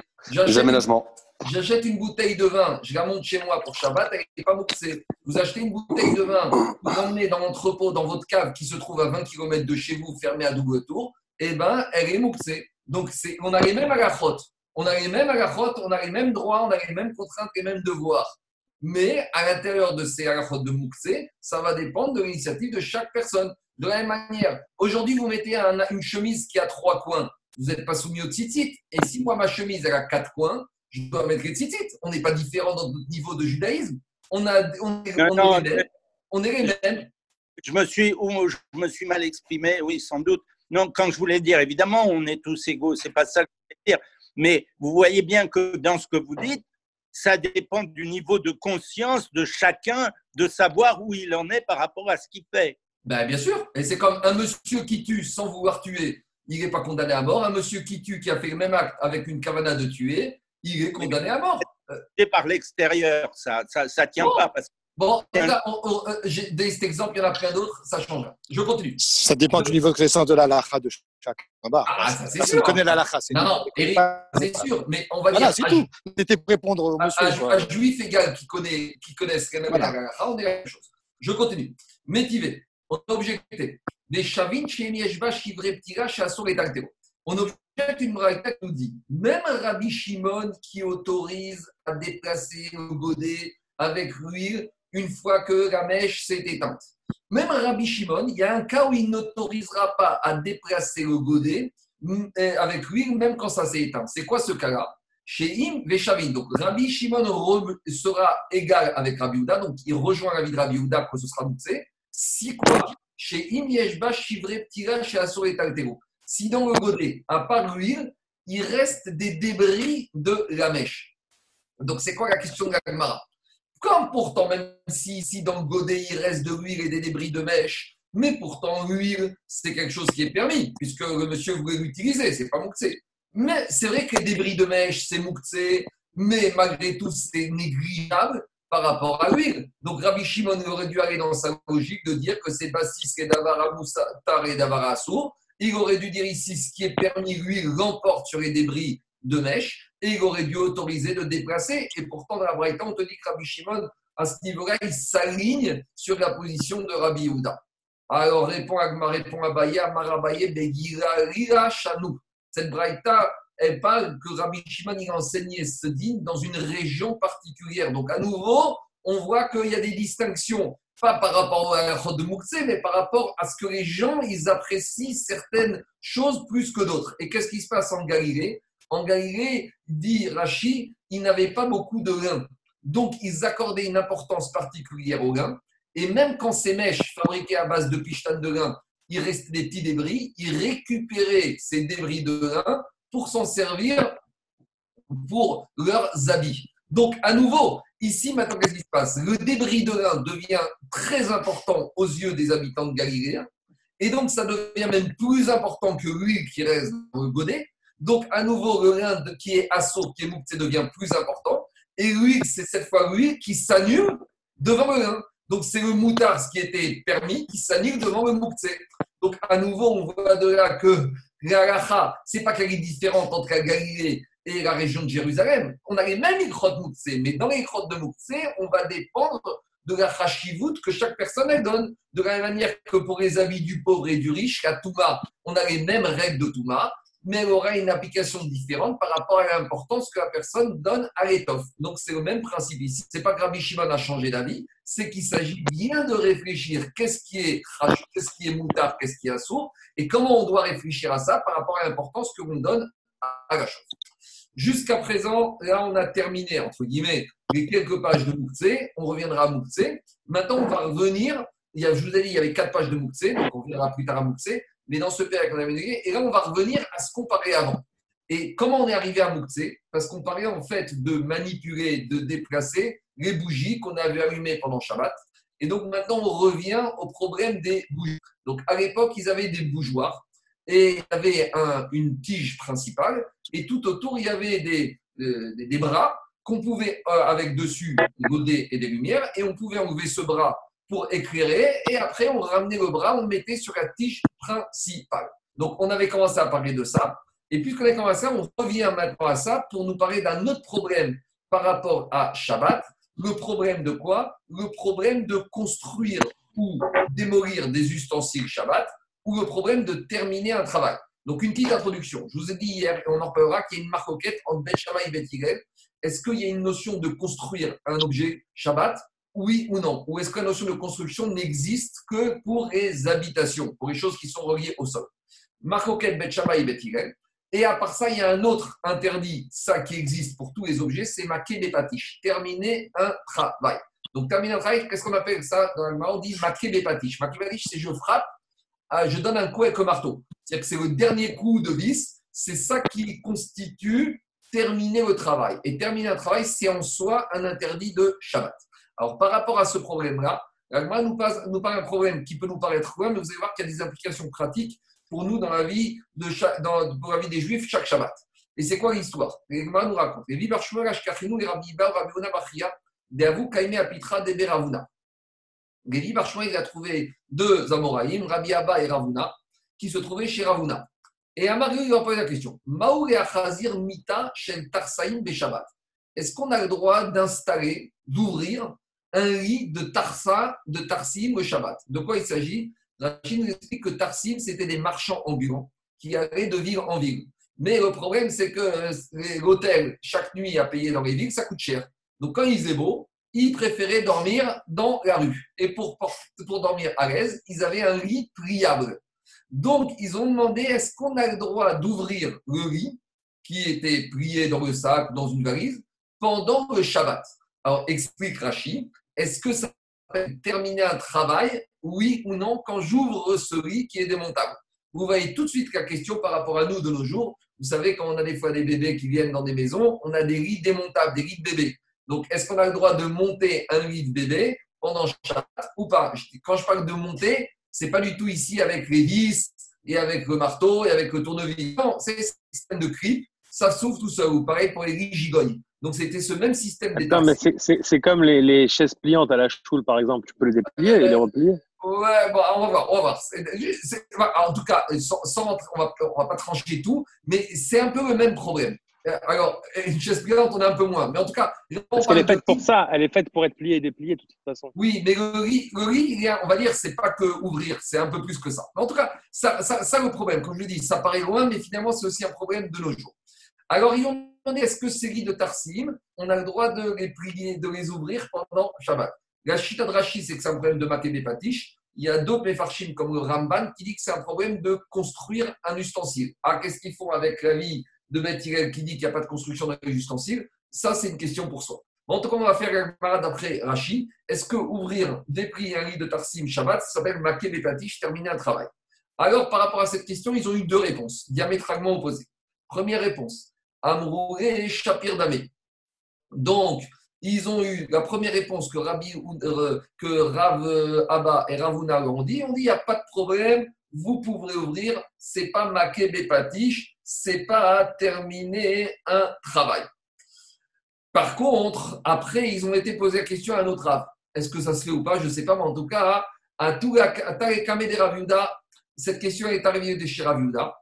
J'achète une bouteille de vin, je la monte chez moi pour Shabbat, elle n'est pas mouxée. Vous achetez une bouteille de vin, vous l'emmenez dans l'entrepôt, dans votre cave qui se trouve à 20 km de chez vous, fermée à double tour, et eh ben, elle est mouxée. Donc, on a les mêmes agachotes, on a les mêmes agachotes, on a les mêmes droits, on a les mêmes contraintes, les mêmes devoirs. Mais à l'intérieur de ces agachotes de mouxé, ça va dépendre de l'initiative de chaque personne. De la même manière, aujourd'hui, vous mettez une chemise qui a trois coins, vous n'êtes pas soumis au tzitzit. Et si moi, ma chemise, elle a quatre coins, je dois mettre les tzitzit. On n'est pas différent dans notre niveau de judaïsme. On, a, on, est, on, est, les mêmes. on est les mêmes. Je me, suis, je me suis mal exprimé, oui, sans doute. Non, quand je voulais dire, évidemment, on est tous égaux, c'est pas ça que je voulais dire. Mais vous voyez bien que dans ce que vous dites, ça dépend du niveau de conscience de chacun de savoir où il en est par rapport à ce qu'il fait. Ben, bien sûr. Et c'est comme un monsieur qui tue sans vouloir tuer, il n'est pas condamné à mort. Un monsieur qui tue, qui a fait le même acte avec une cavana de tuer, il est condamné à mort. C'est par l'extérieur, ça ne ça, tient pas. Parce... Bon, là, euh, j'ai cet exemple, il y en a plein d'autres, ça change. Je continue. Ça dépend du niveau de connaissance de la lacha de chaque Ah, ça c'est sûr. connaît la lacha. Non, non, Eric, c'est sûr. Mais on va voilà, dire. c'est tout. C'était pour répondre au monsieur. Un juif égal qui, connaît, qui connaissent quand même la lacha, on est la même chose. Je continue. Métivé on objecté. Des chavines chez Mieshba, Chivre Ptira, Chassor et Dagdero. On objecte une braïta qui nous dit même Rabbi Shimon qui autorise à déplacer le godet avec l'huile une fois que la mèche s'est éteinte. Même Rabbi Shimon, il y a un cas où il n'autorisera pas à déplacer le godet mm, avec l'huile même quand ça s'est éteint. C'est quoi ce cas-là? Chez Im Veshavin. Donc Rabbi Shimon sera égal avec Rabbi Uda, donc il rejoint la vie de Rabbi Uda que ce sera moussé. Si quoi Chez Imieshba, Chivré, Ptira, chez et Si dans le godet, à part l'huile, il reste des débris de la mèche. Donc, c'est quoi la question de la Comme pourtant, même si ici dans le godet il reste de l'huile et des débris de mèche, mais pourtant l'huile, c'est quelque chose qui est permis, puisque le monsieur voulait l'utiliser, c'est pas mouktsé. Mais c'est vrai que les débris de mèche, c'est mouktsé, mais malgré tout, c'est négligeable par rapport à l'huile. Donc Rabbi Shimon aurait dû aller dans sa logique de dire que c'est Bassis et Davara et Davara. Il aurait dû dire ici ce qui est permis, l'huile l'emporte sur les débris de mèche et il aurait dû autoriser de déplacer. Et pourtant, dans la Braïta, on te dit que Rabbi Shimon, à ce niveau-là, il s'aligne sur la position de Rabbi Yehuda. Alors, répond à, répond à Baya, Marabaye, Begira, Rira, Chanou. Cette Braïta, elle parle que Rabbi Shimon, il enseignait ce din dans une région particulière. Donc, à nouveau, on voit qu'il y a des distinctions, pas par rapport à la de Moukse, mais par rapport à ce que les gens, ils apprécient certaines choses plus que d'autres. Et qu'est-ce qui se passe en Galilée? En Galilée, dit Rachi, ils n'avaient pas beaucoup de lin. Donc, ils accordaient une importance particulière au lin. Et même quand ces mèches fabriquées à base de pichetan de lin, il restait des petits débris, ils récupéraient ces débris de lin pour s'en servir pour leurs habits. Donc, à nouveau, ici, maintenant, qu'est-ce qui se passe? Le débris de lin devient très important aux yeux des habitants de Galilée. Et donc, ça devient même plus important que l'huile qui reste dans le godet. Donc, à nouveau, le rein qui est assaut, qui est mouktsé, devient plus important. Et lui, c'est cette fois lui qui s'annule devant le rein. Donc, c'est le moutard, qui était permis, qui s'annule devant le mouktsé. Donc, à nouveau, on voit de là que la ce n'est pas qu'elle est différente entre la Galilée et la région de Jérusalem. On a les mêmes ikrot mouktsé, mais dans les ikrot de mouktsé, on va dépendre de la chashivut que chaque personne donne. De la même manière que pour les habits du pauvre et du riche, la Touma, on a les mêmes règles de Touma mais elle aura une application différente par rapport à l'importance que la personne donne à l'étoffe. Donc c'est le même principe ici. Ce n'est pas que Rabbi Shimon a changé d'avis, c'est qu'il s'agit bien de réfléchir qu'est-ce qui est qu'est-ce qui est moutard, qu'est-ce qui est assourd, et comment on doit réfléchir à ça par rapport à l'importance que l'on donne à la chose. Jusqu'à présent, là, on a terminé, entre guillemets, les quelques pages de Mouktsé. On reviendra à Mouktsé. Maintenant, on va revenir. Je vous ai dit, il y avait quatre pages de Mouktsé, donc on reviendra plus tard à Mouktsé mais dans ce père qu'on avait Et là, on va revenir à ce qu'on parlait avant. Et comment on est arrivé à Moukse Parce qu'on parlait en fait de manipuler, de déplacer les bougies qu'on avait allumées pendant Shabbat. Et donc maintenant, on revient au problème des bougies. Donc à l'époque, ils avaient des bougeoirs et il y avait une tige principale et tout autour, il y avait des, euh, bras qu'on pouvait, euh, avec dessus des godets et des lumières, et on pouvait enlever ce bras pour éclairer, et après on ramenait le bras, on mettait sur la tige principale. Donc on avait commencé à parler de ça, et puisqu'on a commencé à ça, on revient maintenant à ça pour nous parler d'un autre problème par rapport à Shabbat. Le problème de quoi? Le problème de construire ou démolir des ustensiles Shabbat, ou le problème de terminer un travail. Donc une petite introduction. Je vous ai dit hier, et on en parlera, qu'il y a une marquette entre Bet Shabbat et Bet Est-ce qu'il y a une notion de construire un objet Shabbat? Oui ou non? Ou est-ce que la notion de construction n'existe que pour les habitations, pour les choses qui sont reliées au sol? Marcoquet, Bet et Bet Et à part ça, il y a un autre interdit, ça qui existe pour tous les objets, c'est maquet des patiches, terminer un travail. Donc terminer un travail, qu'est-ce qu'on appelle ça Dans le on dit maquet des patiches. Maquet des c'est je frappe, euh, je donne un coup avec un marteau. C'est-à-dire que c'est le dernier coup de vis, c'est ça qui constitue terminer le travail. Et terminer un travail, c'est en soi un interdit de Shabbat. Alors, par rapport à ce problème-là, l'Agma nous, parle d'un problème qui peut nous paraître loin, mais vous allez voir qu'il y a des implications pratiques pour nous dans la vie, des Juifs chaque Shabbat. Et c'est quoi l'histoire? L'Agma nous raconte. Les. Lévi Barchouin, il a trouvé deux Amoraïm, Rabbi Abba et Ravuna, qui se trouvaient chez Ravuna. Et à Mario, il va poser la question Maou et Achazir Mita Shel Tarsaïm Beshabbat. Est-ce qu'on a le droit d'installer, d'ouvrir un lit de Tarsa, de Tarsim au Shabbat. De quoi il s'agit? Rachid nous explique que Tarsim, c'était des marchands ambulants qui allaient de ville en ville. Mais le problème, c'est que euh, l'hôtel, chaque nuit à payer dans les villes, ça coûte cher. Donc quand il faisait beau, ils préféraient dormir dans la rue. Et pour, pour dormir à l'aise, ils avaient un lit pliable. Donc ils ont demandé est-ce qu'on a le droit d'ouvrir le lit qui était plié dans le sac, dans une valise, pendant le Shabbat? Alors, explique Rachid, est-ce que ça peut terminer un travail, oui ou non, quand j'ouvre ce lit qui est démontable? Vous voyez tout de suite la question par rapport à nous de nos jours. Vous savez, quand on a des fois des bébés qui viennent dans des maisons, on a des lits démontables, des lits de bébés. Donc, est-ce qu'on a le droit de monter un lit de bébé pendant Shabbat ou pas? Quand je parle de monter, c'est pas du tout ici avec les vis et avec le marteau et avec le tournevis. Non, c'est un système de clip, ça s'ouvre tout seul. Ou pareil pour les lits gigognes. Donc, c'était ce même système mais c'est comme les, les, chaises pliantes à la choule, par exemple. Tu peux les déplier et les replier. Ouais, bon, on va voir, on va voir. en tout cas, sans, on va, on va pas trancher tout, mais c'est un peu le même problème. Euh, alors, une chaise pliante, on est un peu moins. Mais en tout cas. Parce qu'elle est faite pour ça. Elle est faite pour être pliée et dépliée de toute façon. Oui, mais le riz, le on va dire, c'est pas que ouvrir, c'est un peu plus que ça. Mais en tout cas, ça, ça, ça le problème, comme je le dis, ça paraît loin, mais finalement, c'est aussi un problème de nos jours. Alors, ils ont demandé est-ce que ces lits de Tarsim, on a le droit de les de les ouvrir pendant Shabbat La chita de Rashi, c'est que c'est un problème de Makébé Patish. Il y a d'autres méfarchim comme le Ramban qui dit que c'est un problème de construire un ustensile. Ah, qu'est-ce qu'ils font avec la vie de Beth qui dit qu'il n'y a pas de construction d'un ustensile Ça, c'est une question pour soi. En tout cas, on va faire la parade après Rashi. Est-ce que ouvrir, déplier un lit de Tarsim Shabbat, ça s'appelle Makébé Patish, terminer un travail? Alors, par rapport à cette question, ils ont eu deux réponses diamétralement opposées. Première réponse Amrou et Shapir Damé. Donc, ils ont eu la première réponse que, Rabbi, euh, que Rav euh, Abba et Ravuna ont dit. On dit il n'y a pas de problème, vous pouvez ouvrir, c'est pas maqué bépatiche, c'est pas terminer un travail. Par contre, après, ils ont été posés la question à un autre Rav. Est-ce que ça se fait ou pas? Je ne sais pas, mais en tout cas, à Tarekame de Raviuda, cette question est arrivée de chez. Amar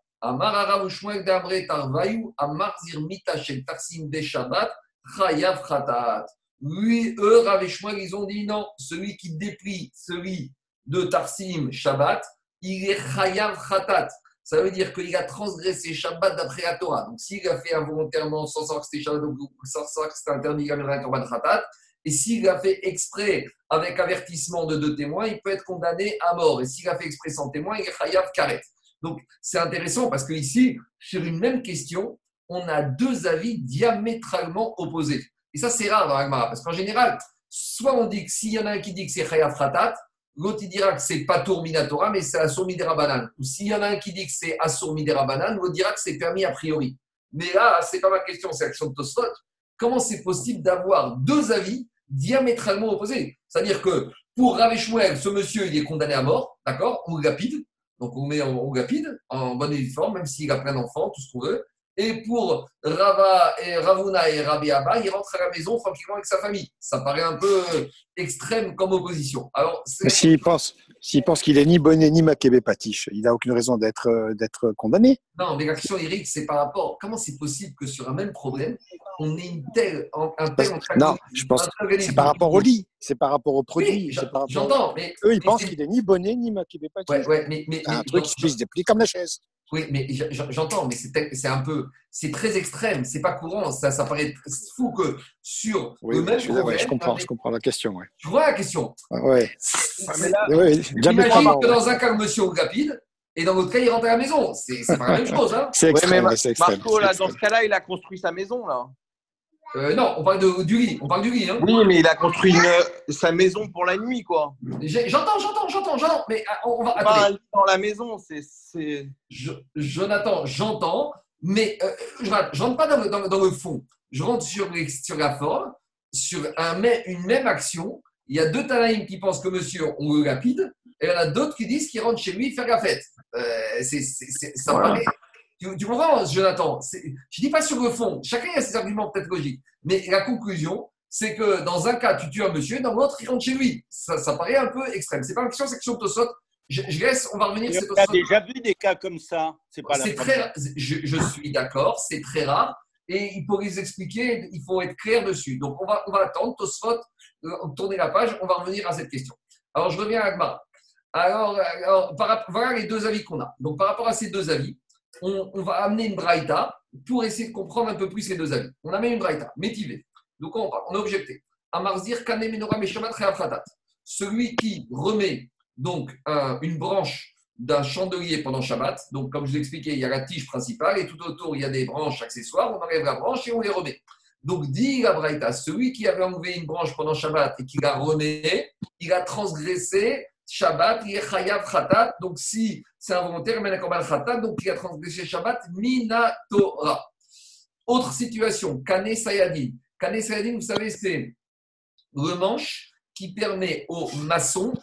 Lui, eux, Rav ils ont dit non, celui qui déplie celui de Tarsim Shabbat, il est Chayav Khatat. Ça veut dire qu'il a transgressé Shabbat d'après la Torah. Donc, s'il a fait involontairement sans savoir que c'était Shabbat, sans savoir que c'était interdit, il a un Korban Khatat. Et s'il a fait exprès avec avertissement de deux témoins, il peut être condamné à mort. Et s'il a fait exprès sans témoin, il est Chayav Karet. Donc, c'est intéressant parce qu'ici, sur une même question, on a deux avis diamétralement opposés. Et ça, c'est rare dans l'Agmara, parce qu'en général, soit on dit que s'il y en a un qui dit que c'est Chayav Fratat, l'autre il dira que c'est Patour Minatora, mais c'est Assur Midera Ou s'il y en a un qui dit que c'est Assur Midera l'autre dira que c'est permis a priori. Mais là, c'est pas ma question, c'est l'action de Tosfot. Comment c'est possible d'avoir deux avis diamétralement opposés? C'est-à-dire que pour Rav ce monsieur, il est condamné à mort, d'accord, ou rapide. Donc on met en, rapide, en bonne uniforme, même s'il a plein d'enfants, tout ce qu'on veut. Et pour Rava et Ravuna et Rabbi Abba, il rentre à la maison tranquillement avec sa famille. Ça paraît un peu extrême comme opposition. Alors, s'il pense, s'il pense qu'il est ni bonnet ni Makébé Patiche, il n'a aucune raison d'être, d'être condamné. Non, mais l'action Eric, c'est par rapport. Comment c'est possible que sur un même problème, on ait une telle, un tel Non, je pense que c'est par rapport au lit, c'est par rapport au produit. j'entends, mais. Eux, ils pensent qu'il est ni bonnet ni Makébé Patiche. Ouais, ouais, mais, mais, un truc qui puisse déplier comme la chaise. Oui, mais j'entends, mais c'est un peu, c'est très extrême, c'est pas courant, ça, ça paraît fou que sur le même je, problème, je comprends, je comprends la question. Ouais. Tu vois la question? Oui. Ouais, J'imagine que dans un cas, le monsieur rapide, et dans l'autre cas, il rentre à la maison. C'est pas la même chose. Hein. C'est extrême, extrême. Marco, là, dans ce cas-là, il a construit sa maison, là. Euh, non, on parle de, du lit. On parle du lit. Hein. Oui, mais il a construit une, sa maison pour la nuit, quoi. J'entends, j'entends, j'entends, j'entends. Mais ah, on va. Pas dans la maison, c'est. Jonathan, j'entends, mais euh, je ne rentre pas dans le, dans, le, fond. Je rentre sur, sur la forme, sur un, une même action. Il y a deux Tanaïm qui pensent que monsieur, on le rapide, et il y en a d'autres qui disent qu'il rentre chez lui faire la fête. Euh, c'est, ça paraît tu, tu comprends, Jonathan Je ne dis pas sur le fond. Chacun a ses arguments peut-être logiques. Mais la conclusion, c'est que dans un cas, tu tues un monsieur, dans l'autre, il rentre chez lui. Ça, ça paraît un peu extrême. C'est pas une question, c'est question de saute. Je, je, laisse, on va revenir. Tu as déjà vu des cas comme ça. C'est pas la très, je, je, suis d'accord, c'est très rare. Et pour les expliquer, il faut être clair dessus. Donc, on va, on va attendre, Tosfot, euh, tourner la page, on va revenir à cette question. Alors, je reviens à Agmar. Alors, alors voilà les deux avis qu'on a. Donc, par rapport à ces deux avis, on, va amener une braïta pour essayer de comprendre un peu plus les deux avis. On amène une braïta, métivé. Donc on, on a objecté. Amarzir Celui qui remet donc une branche d'un chandelier pendant Shabbat, donc comme je vous expliquais, il y a la tige principale et tout autour il y a des branches accessoires, on enlève la branche et on les remet. Donc dit la Braïta, celui qui avait enlevé une branche pendant Shabbat et qui la remet, il a transgressé Shabbat, il est chayav khatat. Donc, si c'est involontaire, il khatat, donc il a transgressé Shabbat, minatora. Autre situation, Kane Sayadin. Kane Sayadin, vous savez, c'est le manche qui permet aux maçons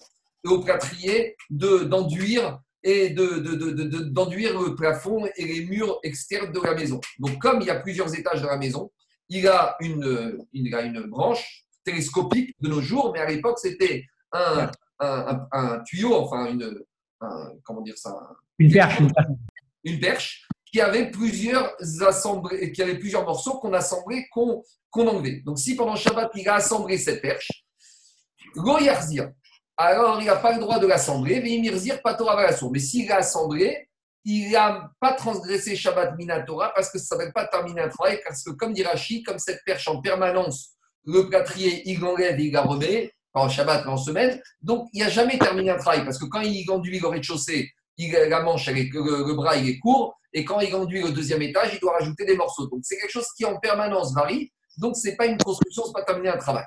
et aux plâtriers d'enduire et d'enduire de, le plafond et les murs externes de la maison. Donc, comme il y a plusieurs étages de la maison, il a une, il a une branche télescopique de nos jours, mais à l'époque, c'était un, un, tuyau, enfin, une, comment dire ça? Une perche. Une perche qui avait plusieurs assemblées, qui avait plusieurs morceaux qu'on assemblait, qu'on enlevait. Donc, si pendant Shabbat, il a assemblé cette perche, Goyarzir, alors il n'a pas le droit de l'assembler, mais Imirzir, pas Torah Mais s'il l'a assemblé, il n'a pas transgressé Shabbat Minatora parce que ça ne s'appelle pas terminer un travail, parce que comme dit Rachid, comme cette perche en permanence, le plâtrier, il l'enlève et il la remet, en Shabbat, mais en semaine, donc il n'y a jamais terminé un travail, parce que quand il enduit le rez-de-chaussée, la manche, le, le, bras, il est court, et quand il enduit le deuxième étage, il doit rajouter des morceaux. Donc c'est quelque chose qui en permanence varie, donc ce n'est pas une construction, ce n'est pas terminer un travail.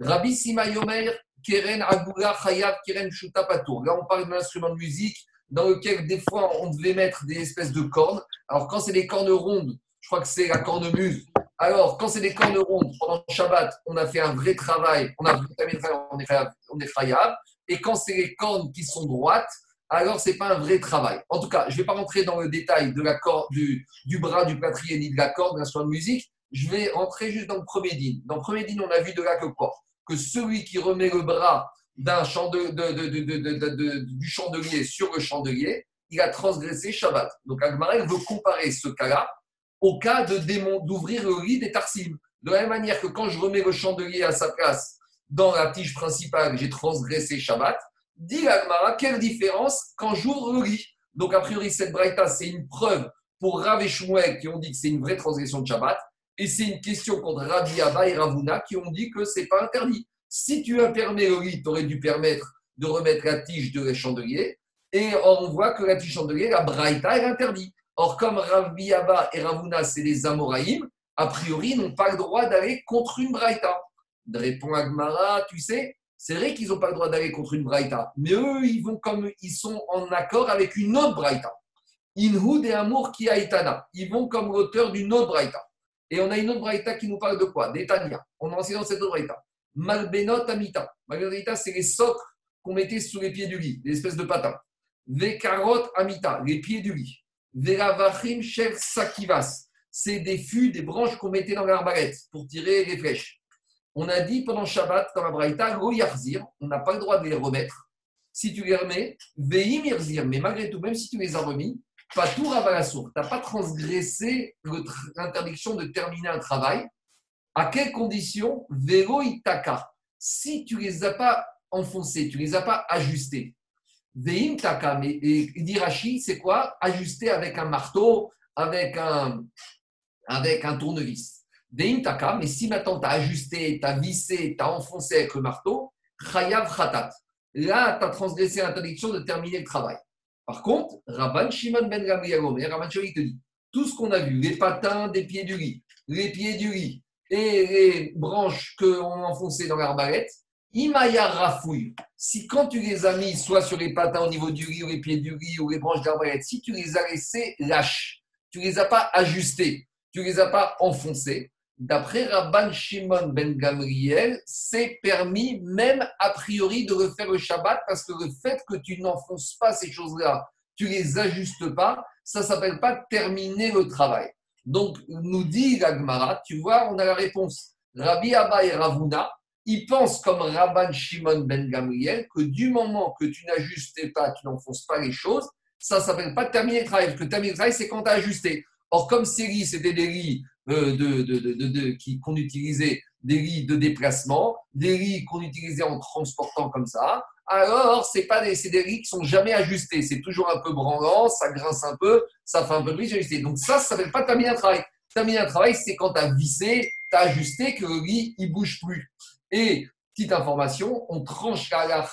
Rabbi Sima Yomer, Keren Agula Chayav Keren Shuta Patour. Là, on parle d'un instrument de musique dans lequel, des fois, on devait mettre des espèces de cornes. Alors, quand c'est des cornes rondes, je crois que c'est la cornemuse. Alors, quand c'est des cornes rondes, pendant Shabbat, on a fait un vrai travail, on a on est, on est Chayav. Et quand c'est les cornes qui sont droites, alors ce n'est pas un vrai travail. En tout cas, je ne vais pas rentrer dans le détail de la corde, du, du, bras du plâtrier ni de la corde, d'un de musique. Je vais rentrer juste dans le premier dîne. Dans le premier dîne, on a vu de là que quoi? Que celui qui remet le bras d'un chandelier, du chandelier sur le chandelier, il a transgressé Shabbat. Donc Agmarel veut comparer ce cas-là au cas d'ouvrir le lit des tarsim. De la même manière que quand je remets le chandelier à sa place dans la tige principale, j'ai transgressé Shabbat. Dit Agmara, quelle différence quand j'ouvre le lit Donc a priori, cette braïta, c'est une preuve pour Rav et qui ont dit que c'est une vraie transgression de Shabbat. Et c'est une question contre Rabbi Abba et Ravuna qui ont dit que c'est pas interdit. Si tu as permis le lit, tu aurais dû permettre de remettre la tige de chandelier. Et on voit que la tige chandelier, la braïta, est interdite. Or, comme Rabbi Abba et Ravuna, c'est les Amoraïm, a priori, n'ont pas le droit d'aller contre une braïta. Répond Agmara, tu sais, c'est vrai qu'ils n'ont pas le droit d'aller contre une braïta, mais eux, ils vont comme ils sont en accord avec une autre braïta. Inhud et Amour qui a Itana. Ils vont comme l'auteur d'une autre braïta. Et on a une autre braïta qui nous parle de quoi? D'Etania. On a enseigné dans cette autre braïta. Malbenot Amita. Malbenot c'est les socles qu'on mettait sous les pieds du lit, des espèces de patins. Vekarot Amita, les pieds du lit. Veravachim Shel Sakivas, c'est des fûts, des branches qu'on mettait dans l'arbalète pour tirer les flèches. On a dit pendant Shabbat, dans la Braïta, on n'a pas le droit de les remettre. Si tu les remets, Veim mais malgré tout, même si tu les as remis, pas tout Tu n'as pas transgressé l'interdiction de terminer un travail à quelles conditions? Itaka. Si tu les as pas enfoncés, tu les as pas ajustés. Veim taka, mais Dirachi, c'est quoi? Ajuster avec un marteau, avec un, avec un tournevis. Veim taka, mais si maintenant tu as ajusté, tu as vissé, tu as enfoncé avec le marteau, chayav khatat. Là, tu as transgressé l'interdiction de terminer le travail. Par contre, Rabban Shimon ben Gamliel Rabban Shimon te dit, tout ce qu'on a vu, les patins des pieds du lit, les pieds du lit, et les branches qu'on enfonçait dans l'arbalète, Imaya rafouille. Si quand tu les as mis soit sur les patins au niveau du riz ou les pieds du riz ou les branches d'arbalète, si tu les as laissés lâches, tu les as pas ajustés, tu les as pas enfoncés, d'après Rabban Shimon ben Gamriel, c'est permis même a priori de refaire le Shabbat parce que le fait que tu n'enfonces pas ces choses-là, tu les ajustes pas, ça s'appelle pas terminer le travail. Donc, nous dit l'Agmara, tu vois, on a la réponse. Rabbi Abba et Ravuna, ils pensent comme Rabban Shimon ben Gamriel que du moment que tu n'ajustes pas, tu n'enfonces pas les choses, ça ne s'appelle pas terminer le travail. Que terminer le travail, c'est quand tu as ajusté. Or, comme ces lits, c'était des lits euh, de, qu'on utilisait, des lits de déplacement, des lits qu'on utilisait en transportant comme ça, alors c'est pas des, des lits qui sont jamais ajustés. C'est toujours un peu branlant, ça grince un peu, ça fait un peu de ajusté. Donc ça, ça ne s'appelle pas terminer un travail. Terminer un travail, c'est quand tu as vissé, tu as ajusté, que le lit, il bouge plus. Et, petite information, on tranche la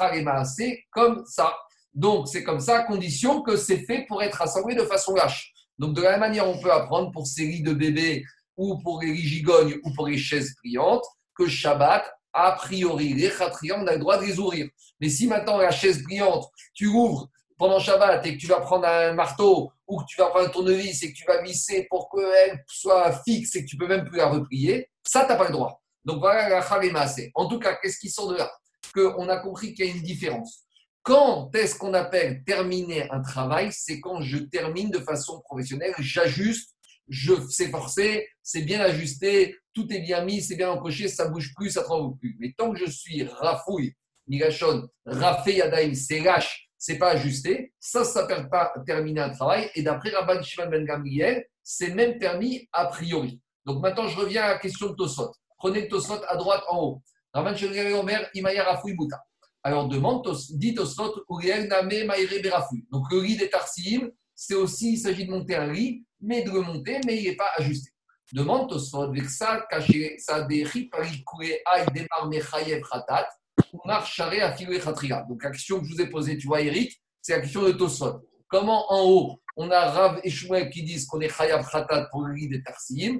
et comme ça. Donc, c'est comme ça, à condition que c'est fait pour être assemblé de façon lâche. Donc, de la même manière, on peut apprendre pour ces lits de bébés ou pour les gigognes ou pour les chaises pliantes que Shabbat, A priori, les khatria, on a le droit de les ouvrir. Mais si maintenant la chaise brillante, tu ouvres pendant Shabbat et que tu vas prendre un marteau ou que tu vas prendre un tournevis et que tu vas visser pour qu'elle soit fixe et que tu peux même plus la replier, ça, tu n'as pas le droit. Donc voilà la khalémassé. En tout cas, qu'est-ce qui sort de là? Qu'on a compris qu'il y a une différence. Quand est-ce qu'on appelle terminer un travail? C'est quand je termine de façon professionnelle, j'ajuste, je sais forcer, c'est bien ajusté, tout est bien mis, c'est bien encoché, ça bouge plus, ça tremble plus. Mais tant que je suis rafouille, migashon, rafé yadaim, c'est lâche, c'est pas ajusté, ça, ça ne permet pas terminer un travail. Et d'après Rabban Shimon Ben Gamriel, c'est même permis a priori. Donc maintenant, je reviens à la question de Tosot. Prenez le Tosot à droite en haut. Ben Omer, Imaya Rafouille Bouta. Alors demande, dit Tosfot, Uriel Name Maïre Berafou. Donc le riz des Tarsim, c'est aussi, il s'agit de monter un riz, mais de le monter, mais il n'est pas ajusté. Demande Tosfot, Vexa, caché, ça déri, parikoué, aïe, démar, mechayev, khatat, ou marcharé, afilé, khatriga. Donc la question que je vous ai posée, tu vois, Eric, c'est la question de Tosfot. Comment en haut, on a Rav et Shmuel qui disent qu'on est chayav khatat pour le riz des Tarsim,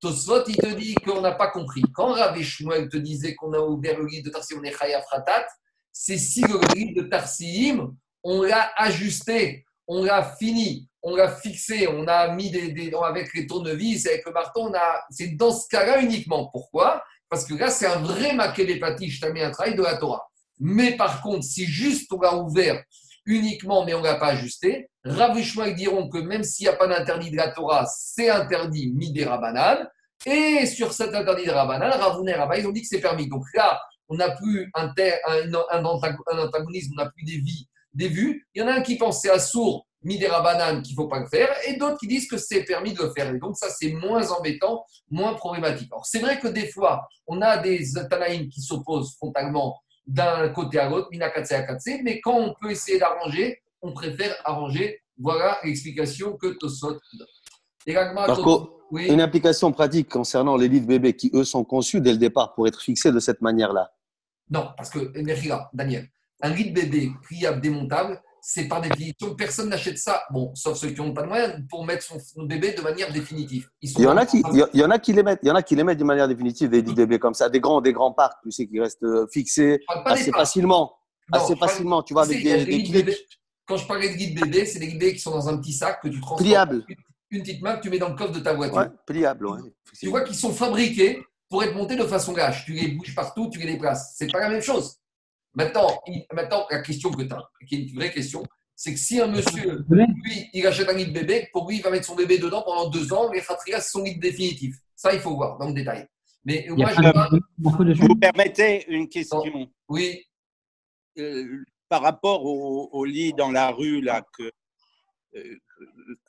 Tosfot, il te dit qu'on n'a pas compris. Quand Rav Shmuel te disait qu'on a ouvert le lit de Tarsim, on est c'est si le lit de Tarsim, on l'a ajusté, on l'a fini, on l'a fixé, on a mis des, avec les tournevis, avec le marteau, c'est dans ce cas-là uniquement. Pourquoi? Parce que là, c'est un vrai maquet je t'ai mis un travail de la Torah. Mais par contre, si juste on l'a ouvert uniquement, mais on ne l'a pas ajusté, Rav ils diront que même s'il n'y a pas d'interdit de la Torah, c'est interdit midé Rabanan. Et sur cet interdit de Rabanan, Ravouné et ils ont dit que c'est permis. Donc là, on n'a plus un, un, antagonisme, on n'a plus des vues. Il y en a un qui pense c'est à sourd, midera banane, qu'il ne faut pas le faire, et d'autres qui disent que c'est permis de le faire. Et donc, ça, c'est moins embêtant, moins problématique. Alors, c'est vrai que des fois, on a des Tanaïm qui s'opposent frontalement d'un côté à l'autre, mais quand on peut essayer d'arranger, on préfère arranger. Voilà l'explication que Tosot donne. Marco, une application pratique concernant les lits de bébés qui, eux, sont conçus dès le départ pour être fixés de cette manière-là. Non, parce que, Daniel, un lit de bébé pliable, démontable, c'est par définition, personne n'achète ça, bon, sauf ceux qui n'ont pas de moyens, pour mettre son, bébé de manière définitive. il, y en a qui, il y en a qui les mettent, il y en a qui les mettent de manière définitive, des lits de bébé comme ça, des grands, des grands parcs, tu sais, qui restent euh, fixés assez facilement. assez facilement, tu vois, avec des, Quand je parlais de lits de bébé, c'est des bébés qui sont dans un petit sac que tu transportes. Pliable. Une, petite main que tu mets dans le coffre de ta voiture. Ouais, pliable, ouais, Tu vois qu'ils sont fabriqués pour être montés de façon gâche. Tu les bouges partout, tu les déplaces. C'est pas la même chose. Maintenant, maintenant, la question que tu as, qui est une vraie question, c'est que si un monsieur, lui, il achète un lit de bébé, pour lui, il va mettre son bébé dedans pendant deux ans, les khatrias, c'est son lit définitif. Ça, il faut voir dans le détail. Mais moi, je Vous permettez une question Oui. Euh, par rapport au, lit dans la rue, là, que, euh,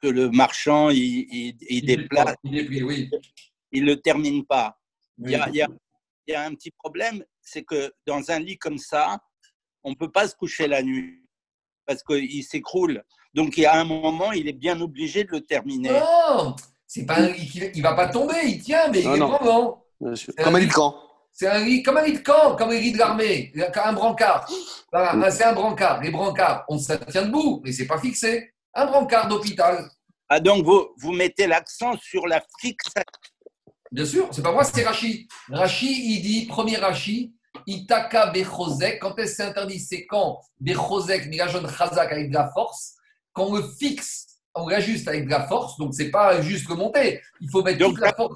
que le marchand, il, il, déplace, il ne le termine pas. Il, y a, il y a un petit problème, c'est que dans un lit comme ça, on ne peut pas se coucher la nuit parce qu'il s'écroule. Donc, il y a un moment, il est bien obligé de le terminer. Non, c'est pas un lit qui ne va pas tomber, il tient, mais il est vraiment. Comme un lit de camp. C'est un lit, comme un lit de camp, comme un lit de l'armée, un brancard. Voilà, c'est un brancard. Les brancards, on se tient debout, mais c'est pas fixé. Un brancard d'hôpital. Ah, donc vous, vous mettez l'accent sur la fixation. Bien sûr, c'est pas moi, c'est Rachi. Rachi, il dit, premier Rachi, Itaka Bechosek. Quand est-ce que c'est interdit C'est quand Bechosek, Migashon Chazak avec de la force. Quand on le fixe, on l'ajuste avec de la force. Donc, c'est pas juste le monter. Il faut mettre toute la force.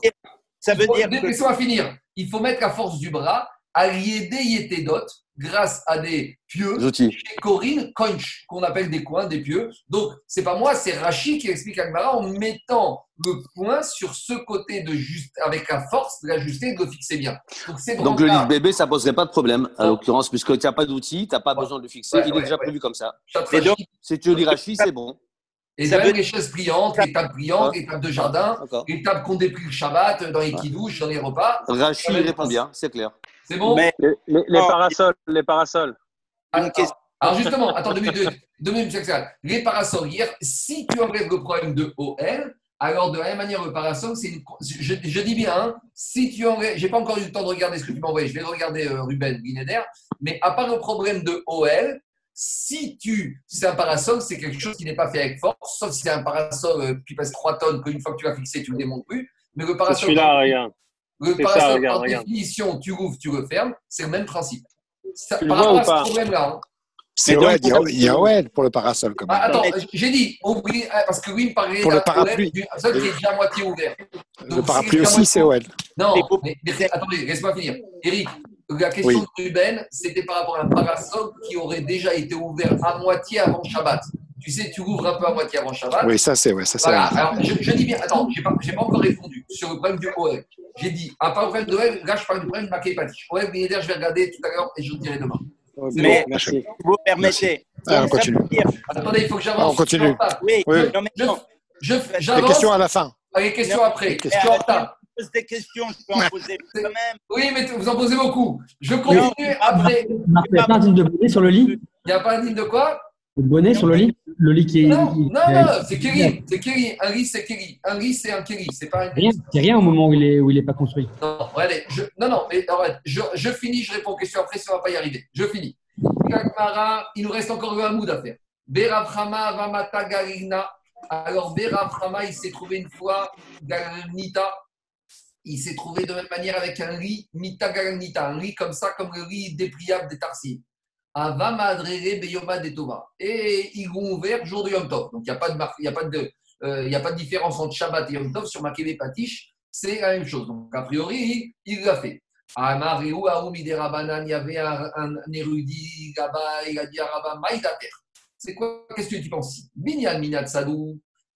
Ça veut dire. Laissez-moi finir. Il faut mettre la force du bras à l'aider d'autres grâce à des pieux chez Corinne Conch, qu'on appelle des coins, des pieux. Donc, c'est pas moi, c'est Rachid qui explique à Gmara en mettant le point sur ce côté de juste, avec la force de l'ajuster et de le fixer bien. Donc, le lit bébé, ça poserait pas de problème, en l'occurrence, puisque tu n'as pas d'outil, tu n'as pas besoin de le fixer, il est déjà prévu comme ça. Et donc, si tu dis Rachid, c'est bon. Et ça même les chaises brillantes, les tables brillantes, les tables de jardin, les tables qu'on déplie le Shabbat dans les kidouches, dans les repas. Rachid répond bien, c'est clair. C'est bon Mais les, parasols, les parasols. Alors justement, attends deux minutes, deux minutes, les parasols, hier, si tu enlèves le problème de OL, alors de la même manière, le parasol, c'est une... Je, dis bien, hein, si tu enlèves, j'ai pas encore eu le temps de regarder ce que tu m'as envoyé, je vais regarder euh, Ruben Guinéder, mais à part le problème de OL, si tu, c'est un parasol, c'est quelque chose qui n'est pas fait avec force, sauf si c'est un parasol euh, qui pèse 3 tonnes, qu'une fois que tu l'as fixé, tu ne le démontes plus. Mais le parasol, celui-là, regarde. Le parasol, par définition, tu rouvres, tu refermes, c'est le même principe. Ça, par rapport à ce problème-là, hein, c'est OL, il y a OL pour le parasol. Quand même. Ah, attends, j'ai dit, oublie, ah, parce que oui, me parlait pour le parapluie. d'un seul qui est déjà à moitié ouvert. Donc, le parapluie aussi, c'est OL. Non, mais, mais, attendez, laisse-moi finir. Eric, la question de Ruben, c'était par rapport à un parasol qui aurait déjà été ouvert à moitié avant Shabbat. Tu sais, tu ouvres un peu à moitié avant Shabbat. Oui, ça c'est. Ouais, ça, voilà. Alors, je, je, dis bien, attends, je n'ai pas, pas, encore répondu sur le problème du OL. J'ai dit, à part le problème de OL, là je parle du problème de Maké Patich. OL, je vais regarder tout à l'heure et je vous dirai demain. Mais, si vous permettez. Ah, on continue. Attendez, il faut que j'avance. Ah, on continue. Oui, oui. Non, mais non. Je, Les questions à la fin. Ah, les questions après. Les questions en retard pose des questions, je peux en poser quand même. Oui, mais vous en posez beaucoup. Je continue après. Il n'y a pas un digne de bonnet sur le lit? Il n'y a pas un digne de quoi? Le bonnet sur le lit? Le lit qui est. Non, non, non, c'est Kiri. C'est Kiri. Un lit, c'est Kiri. Un lit, c'est un Kiri. C'est pas un rien, C'est rien au moment où il n'est où il est pas construit. Non, allez, je, non, non, mais arrête. Je, je finis, je réponds aux questions après, ça ne va pas y arriver. Je finis. il nous reste encore un mood à faire. Beraframa Vamata Garina. Alors, Beraframa, il s'est trouvé une fois, Galnita, il s'est trouvé de même manière avec un lit Mita Galnita, un lit comme ça, comme le lit dépliable des Tarsines. Et ils vont ouvert jour de Yom Tov. Donc, il n'y euh, a pas de différence entre Shabbat et Yom Tov sur Makebe Patish. C'est la même chose. Donc, a priori, il l'a fait. il y avait un, érudit là-bas, il a dit à Rabba, Maïdater. C'est quoi? Qu'est-ce que tu penses? Binyan.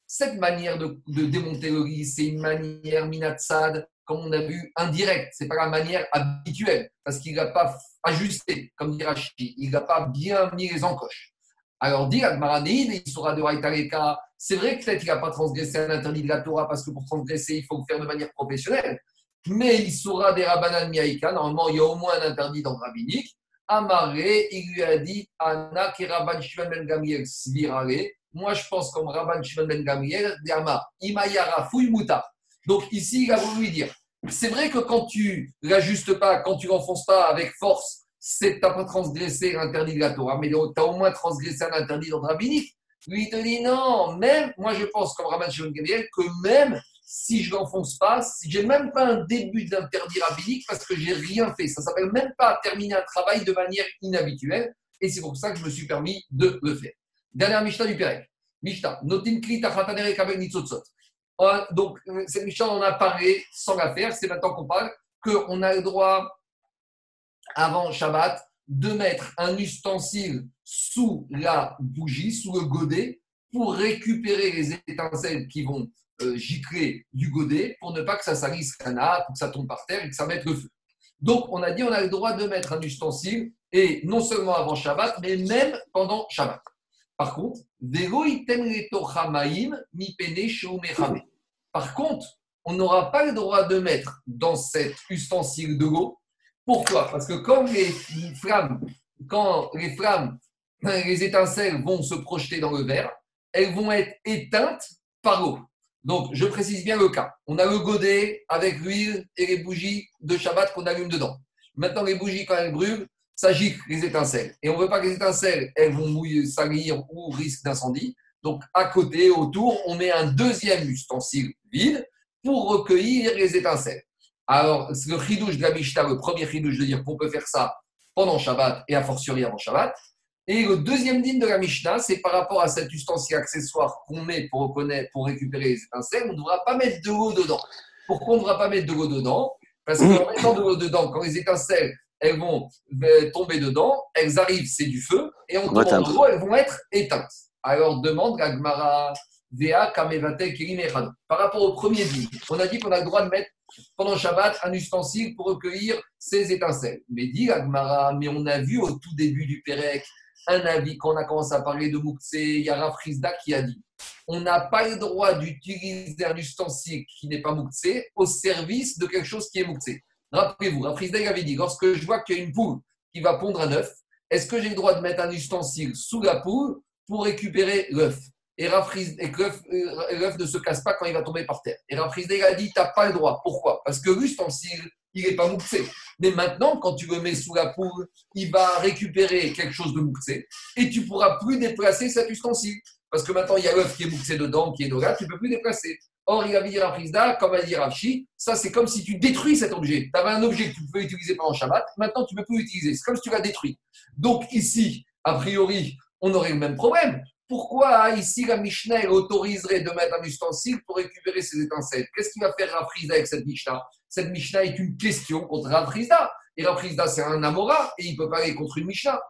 Cette manière de, de démonter le lit, c'est une manière Minat Sad comme on a vu, indirect. Ce n'est pas la manière habituelle, parce qu'il n'a pas ajusté, comme dit Rachid. Il n'a pas bien mis les encoches. Alors, dit Agmaradéine, il sera de Raïtareka. C'est vrai que peut-être qu'il n'a pas transgressé un interdit de la Torah, parce que pour transgresser, il faut le faire de manière professionnelle. Mais il sera des Rabbanan Miaïka. Normalement, il y a au moins un interdit dans le rabbinique. Amaré, il lui a dit Anna qui Rabban Shimon Ben Gamiel Svirare. Moi, je pense comme Rabban Shimon Ben Gamiel, Yama, Imayara Fuymuta. Donc ici, il a voulu lui dire, c'est vrai que quand tu l'ajustes pas, quand tu l'enfonces pas avec force, c'est n'as pas transgressé l'interdit de la Torah, mais tu as au moins transgressé un interdit dans rabbinique. Lui, il te dit non, même, moi je pense comme Rabban Shimon Gabriel, que même si je l'enfonce pas, si j'ai même pas un début d'interdit rabbinique parce que j'ai rien fait. Ça s'appelle même pas terminer un travail de manière inhabituelle. Et c'est pour ça que je me suis permis de le faire. Dernière Mishnah du Pérec. Mishnah. Notin kli nitzotzot. Euh, donc, euh, cette mission, on a parlé sans la faire. C'est maintenant qu'on parle qu'on a le droit, avant Shabbat, de mettre un ustensile sous la bougie, sous le godet, pour récupérer les étincelles qui vont euh, gicler du godet, pour ne pas que ça salisse canard, pour que ça tombe par terre et que ça mette le feu. Donc, on a dit on a le droit de mettre un ustensile, et non seulement avant Shabbat, mais même pendant Shabbat. Par contre, par contre, on n'aura pas le droit de mettre dans cet ustensile de l'eau. Pourquoi? Parce que quand les flammes, quand les flammes, les étincelles vont se projeter dans le verre, elles vont être éteintes par l'eau. Donc, je précise bien le cas. On a le godet avec l'huile et les bougies de Shabbat qu'on allume dedans. Maintenant, les bougies, quand elles brûlent, ça gicle les étincelles. Et on ne veut pas que les étincelles, elles vont mouiller, salir ou risque d'incendie. Donc, à côté, autour, on met un deuxième ustensile vide pour recueillir les étincelles. Alors, le chidouche de la Mishnah, le premier chidouche de dire qu'on peut faire ça pendant Shabbat et a fortiori avant Shabbat. Et le deuxième din de la Mishnah, c'est par rapport à cet ustensile accessoire qu'on met pour, reconnaître, pour récupérer les étincelles, on ne devra pas mettre de l'eau dedans. Pourquoi on ne devra pas mettre de l'eau dedans? Parce qu'en mettant de l'eau dedans, quand les étincelles elles vont euh, tomber dedans, elles arrivent, c'est du feu, et on tombe en gros, elles vont être éteintes. Alors demande Gagmara Vea Par rapport au premier dit, on a dit qu'on a le droit de mettre pendant Shabbat un ustensile pour recueillir ces étincelles. Mais dit Gagmara, mais on a vu au tout début du Pérec un avis, quand on a commencé à parler de Moukse, Yara Frisda qui a dit on n'a pas le droit d'utiliser un ustensile qui n'est pas Moukse au service de quelque chose qui est Moukse. Rappelez-vous, Frisda avait dit lorsque je vois qu'il y a une poule qui va pondre un œuf, est-ce que j'ai le droit de mettre un ustensile sous la poule pour récupérer l'œuf? Et, que euh, l'œuf ne se casse pas quand il va tomber par terre. Et Rafrizda a dit, tu n'as pas le droit. Pourquoi? Parce que l'ustensile, il n'est pas mouxé. Mais maintenant, quand tu le mets sous la poule, il va récupérer quelque chose de mouxé et tu pourras plus déplacer cet ustensile. Parce que maintenant, il y a l'œuf qui est mouxé dedans, qui est là, tu ne peux plus déplacer. Or, il a dit Rafrizda, comme a dit Rafshi, ça c'est comme si tu détruis cet objet. Tu avais un objet que tu pouvais utiliser pendant Shabbat, maintenant tu ne peux plus l'utiliser. C'est comme si tu l'as détruit. Donc ici, a priori, on aurait le même problème. Pourquoi ici la Mishnah autoriserait de mettre un ustensile pour récupérer ses étincelles? Qu'est-ce qu'il va faire Rafrizda avec cette Mishnah? Cette Mishnah est une question contre Rafrizda. Et Rafrizda, c'est un Amora et il peut pas aller contre une Mishnah.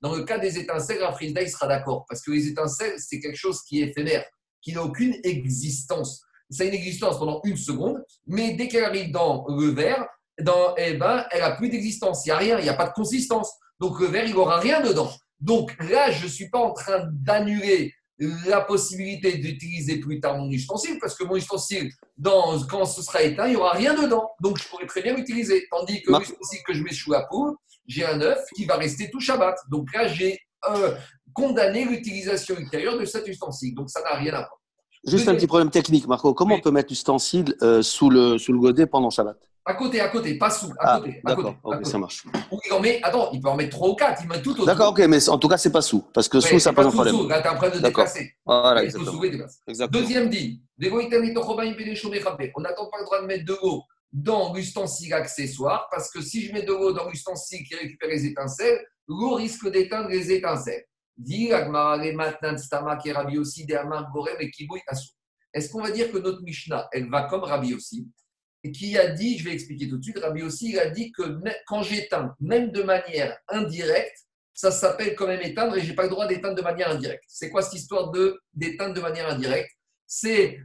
Dans le cas des étincelles, Rafrizda, il sera d'accord. Parce que les étincelles, c'est quelque chose qui est éphémère, qui n'a aucune existence. Ça a une existence pendant une seconde, mais dès qu'elle arrive dans le verre, dans, eh ben, elle n'a plus d'existence. Il n'y a rien, il n'y a pas de consistance. Donc le verre, il n'aura rien dedans. Donc là, je ne suis pas en train d'annuler la possibilité d'utiliser plus tard mon ustensile, parce que mon ustensile, dans, quand ce sera éteint, il n'y aura rien dedans. Donc je pourrais très bien l'utiliser. Tandis que l'ustensile que je mets sous la poule, j'ai un œuf qui va rester tout Shabbat. Donc là, j'ai euh, condamné l'utilisation ultérieure de cet ustensile. Donc ça n'a rien à voir. Juste un petit problème technique, Marco. Comment on peut mettre l'ustensile euh, sous, le, sous le godet pendant Shabbat? À côté, à côté, pas sous, à ah, côté. À côté, ça marche. il en met, attends, il peut en mettre 3 ou 4, il met tout autour. D'accord, ok, mais en tout cas, c'est pas sous, parce que sous, ça pose un problème. Sous, là, tu es en train de déplacer. Voilà, exactement. exactement. Deuxième dit, on n'attend pas le droit de mettre de l'eau dans l'ustensile accessoire, parce que si je mets de l'eau dans l'ustensile qui récupère les étincelles, l'eau risque d'éteindre les étincelles. Dit maintenant qui et Kiboui Est-ce qu'on va dire que notre Mishnah, elle va comme Rabbi aussi et qui a dit, je vais expliquer tout de suite, Rabbi aussi, il a dit que quand j'éteins, même de manière indirecte, ça s'appelle quand même éteindre et je n'ai pas le droit d'éteindre de manière indirecte. C'est quoi cette histoire d'éteindre de manière indirecte? C'est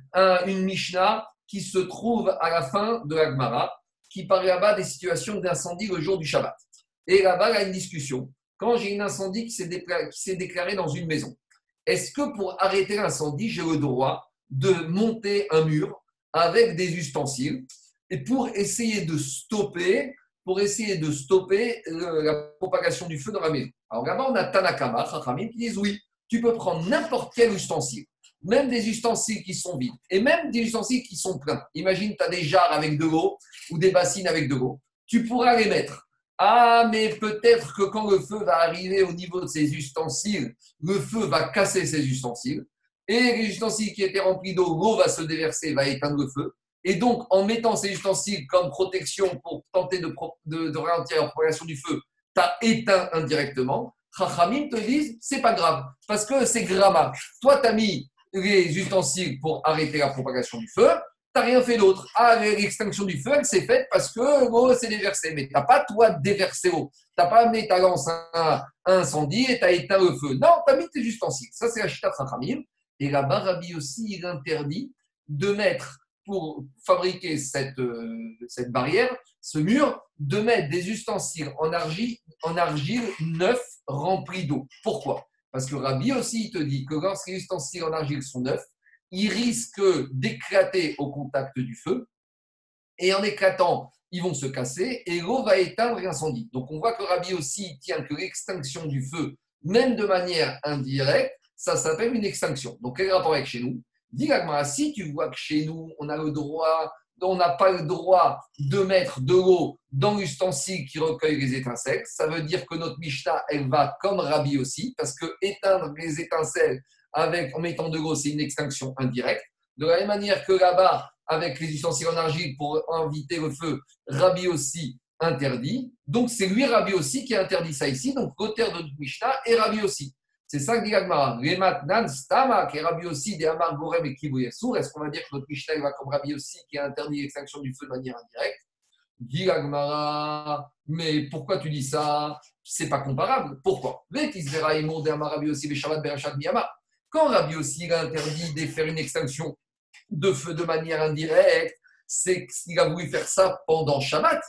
une Mishnah qui se trouve à la fin de l'Agmara, qui parle là-bas des situations d'incendie le jour du Shabbat. Et là-bas, il y a une discussion. Quand j'ai un incendie qui s'est déclaré dans une maison, est-ce que pour arrêter l'incendie, j'ai le droit de monter un mur avec des ustensiles et pour essayer de stopper, pour essayer de stopper euh, la propagation du feu dans la maison? Alors là-bas, on a Tanakama, Chachamim, qui disent oui, tu peux prendre n'importe quel ustensile, même des ustensiles qui sont vides, et même des ustensiles qui sont pleins. Imagine, tu as des jarres avec de l'eau ou des bassines avec de l'eau. Tu pourras les mettre. Ah, mais peut-être que quand le feu va arriver au niveau de ces ustensiles, le feu va casser ces ustensiles. Et les ustensiles qui étaient remplis d'eau, l'eau va se déverser, va éteindre le feu. Et donc, en mettant ces ustensiles comme protection pour tenter de, de, ralentir la propagation du feu, tu as éteint indirectement. Chachamim te disent, c'est pas grave, parce que c'est gramma. Toi, tu as mis les ustensiles pour arrêter la propagation du feu, tu n'as rien fait d'autre. Ah, l'extinction du feu, elle s'est faite parce que l'eau s'est déversée. Mais tu n'as pas, toi, déversé l'eau. Tu n'as pas amené ta lance à un incendie et tu as éteint le feu. Non, tu as mis tes ustensiles. Ça, c'est la chita Chachamim. Et là-bas, Rabbi aussi, il interdit de mettre pour fabriquer cette, euh, cette barrière, ce mur, de mettre des ustensiles en argile, en argile neufs remplis d'eau. Pourquoi? Parce que Rabbi aussi, il te dit que lorsque les ustensiles en argile sont neufs, ils risquent d'éclater au contact du feu. Et en éclatant, ils vont se casser et l'eau va éteindre l'incendie. Donc on voit que Rabbi aussi tient que l'extinction du feu, même de manière indirecte, ça s'appelle une extinction. Donc quel rapport avec chez nous? Dis si tu vois que chez nous, on a le droit, on n'a pas le droit de mettre de l'eau dans l'ustensile qui recueille les étincelles, ça veut dire que notre Mishnah, elle va comme Rabbi aussi, parce que éteindre les étincelles avec, en mettant de l'eau, c'est une extinction indirecte. De la même manière que là-bas, avec les ustensiles en argile pour inviter le feu, Rabbi aussi interdit. Donc c'est lui, Rabbi aussi, qui interdit ça ici. Donc l'auteur de notre Mishnah est Rabbi aussi. C'est ça que dit Agmara. Stama, qui est Rabbi aussi des Amar Gorem et Sour. Est-ce qu'on va dire que notre Mishnah va comme Rabbi aussi qui a interdit l'extinction du feu de manière indirecte? Dit Agmara, mais pourquoi tu dis ça? C'est pas comparable. Pourquoi? Quand Rabbi aussi a interdit de faire une extinction de feu de manière indirecte, c'est qu'il a voulu faire ça pendant Shabbat.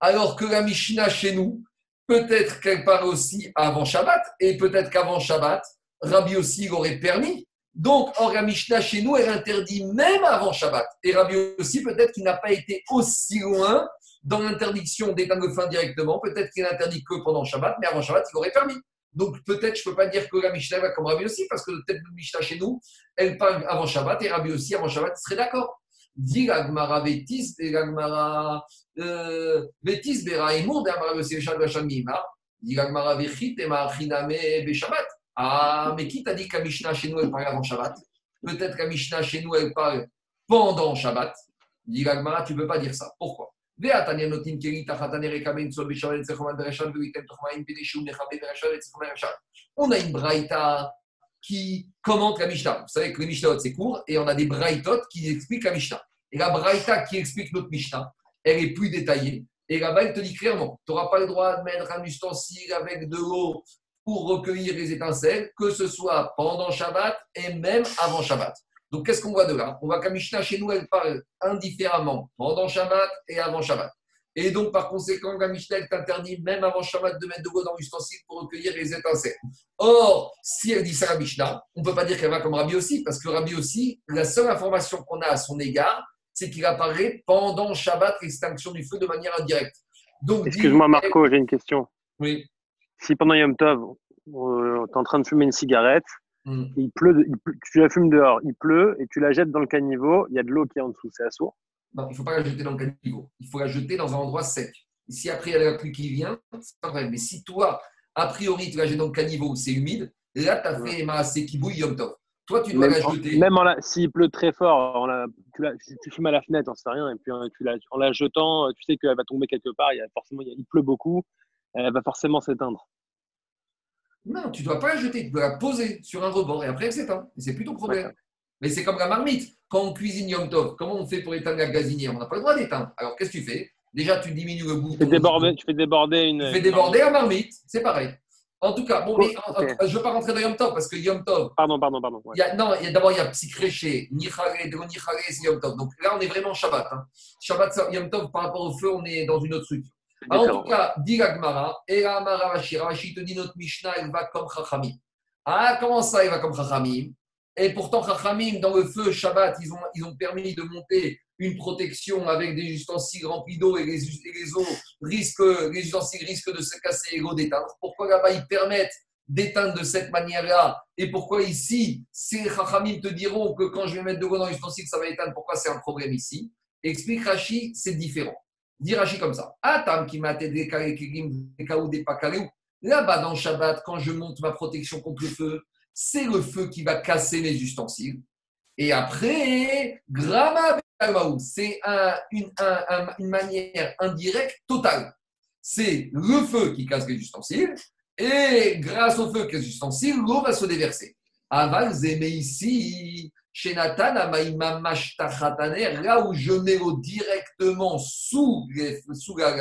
Alors que la Mishnah chez nous, Peut-être qu'elle part aussi avant Shabbat, et peut-être qu'avant Shabbat, Rabbi aussi l'aurait permis. Donc, en Mishnah chez nous, elle interdit même avant Shabbat. Et Rabbi aussi, peut-être qu'il n'a pas été aussi loin dans l'interdiction d'éteindre le feu directement. Peut-être qu'il est interdit que pendant Shabbat, mais avant Shabbat, il aurait permis. Donc peut-être je ne peux pas dire que la Mishnah va comme Rabbi aussi, parce que peut-être la Mishnah chez nous, elle parle avant Shabbat, et Rabbi aussi avant Shabbat serait d'accord. Dit l'Agmara Vétis, l'Agmara euh, Shabbat. Ah, mais qui t'a dit la Mishnah chez nous, elle parle avant Shabbat Peut-être la Mishnah chez nous, elle parle pendant Shabbat. Dit l'Agmara, tu ne peux pas dire ça. Pourquoi on a une braïta qui commente la Mishnah. Vous savez que les Mishnah, c'est court, et on a des braïtot qui expliquent la Mishnah. Et la braïta qui explique notre Mishnah, elle est plus détaillée. Et là-bas, elle te dit clairement, tu n'auras pas le droit de mettre un ustensile avec de l'eau pour recueillir les étincelles, que ce soit pendant Shabbat et même avant Shabbat. Donc, qu'est-ce qu'on voit de là? On voit qu'à Mishnah, chez nous, elle parle indifféremment pendant Shabbat et avant Shabbat. Et donc, par conséquent, la Mishnah t'interdit même avant Shabbat de mettre de l'eau dans l'ustensile pour recueillir les étincelles. Or, si elle dit ça à Mishnah, on ne peut pas dire qu'elle va comme Rabbi aussi, parce que Rabbi aussi, la seule information qu'on a à son égard, c'est qu'il apparaît pendant Shabbat l'extinction du feu de manière indirecte. Excuse-moi, Marco, j'ai une question. Oui. Si pendant Yom Tov, euh, tu es en train de fumer une cigarette, Hmm. Il, pleut, tu la fumes dehors, il pleut et tu la jettes dans le caniveau, il y a de l'eau qui est en dessous, c'est assourd Non, il ne faut pas la jeter dans le caniveau. Il faut la jeter dans un endroit sec. Et si après il y a la pluie qui vient, c'est pas vrai. Mais si toi, a priori, tu la jettes dans le caniveau où c'est humide, là, tu as fait assez qui bouille Yom Tov. Toi, tu dois la jeter. Même s'il pleut très fort, tu, la, tu, fumes à la fenêtre, on sait rien, et puis hein, tu la, en la jetant, tu sais qu'elle va tomber quelque part, il, y a forcément, il pleut beaucoup, elle va forcément s'éteindre. Non, tu ne dois pas la jeter, tu dois la poser sur un rebord et après elle s'éteint. Et c'est plutôt problème. Mais c'est comme la marmite. Quand on cuisine Yom Tov, comment on fait pour éteindre la gazinière? On n'a pas le droit d'éteindre. Alors qu'est-ce que tu fais? Déjà, tu diminues le goût. Tu fais déborder, tu fais déborder une. Tu fais déborder la marmite, c'est pareil. En tout cas, bon, mais, je ne veux pas rentrer dans Yom Tov parce que Yom Tov. Pardon, pardon, pardon. Y a, non, d'abord, il y a Psychréché, Nichare, Dego Nichare, c'est Yom Tov. Donc là, on est vraiment Shabbat. Hein. Shabbat, Yom Tov, par rapport au feu, on est dans une autre structure. En tout cas, dit l'Agmara, et Amara Rashi, Rashi te dit notre Mishnah, elle va comme Chachamim. Ah, comment ça, elle va comme Chachamim? Et pourtant, Chachamim, dans le feu Shabbat, ils ont, ils ont permis de monter une protection avec des ustensiles remplis d'eau et les, les, eaux risquent, les ustensiles risquent de se casser et l'eau d'éteindre. Pourquoi là-bas, ils permettent d'éteindre de cette manière-là Et pourquoi ici, ces Chachamim te diront que quand je vais mettre de l'eau dans l'ustensile, ça va éteindre Pourquoi c'est un problème ici? Explique Rashi, c'est différent. Dit comme ça. Atam qui m'a des Là-bas dans Shabbat, quand je monte ma protection contre le feu, c'est le feu qui va casser les ustensiles. Et après, Grama c'est une, manière indirecte totale. C'est le feu qui casse les ustensiles, et grâce au feu qui casse les ustensiles, l'eau va se déverser. Aval, mais ici, chez Nathan, là où je mets l'eau directement sous, sous la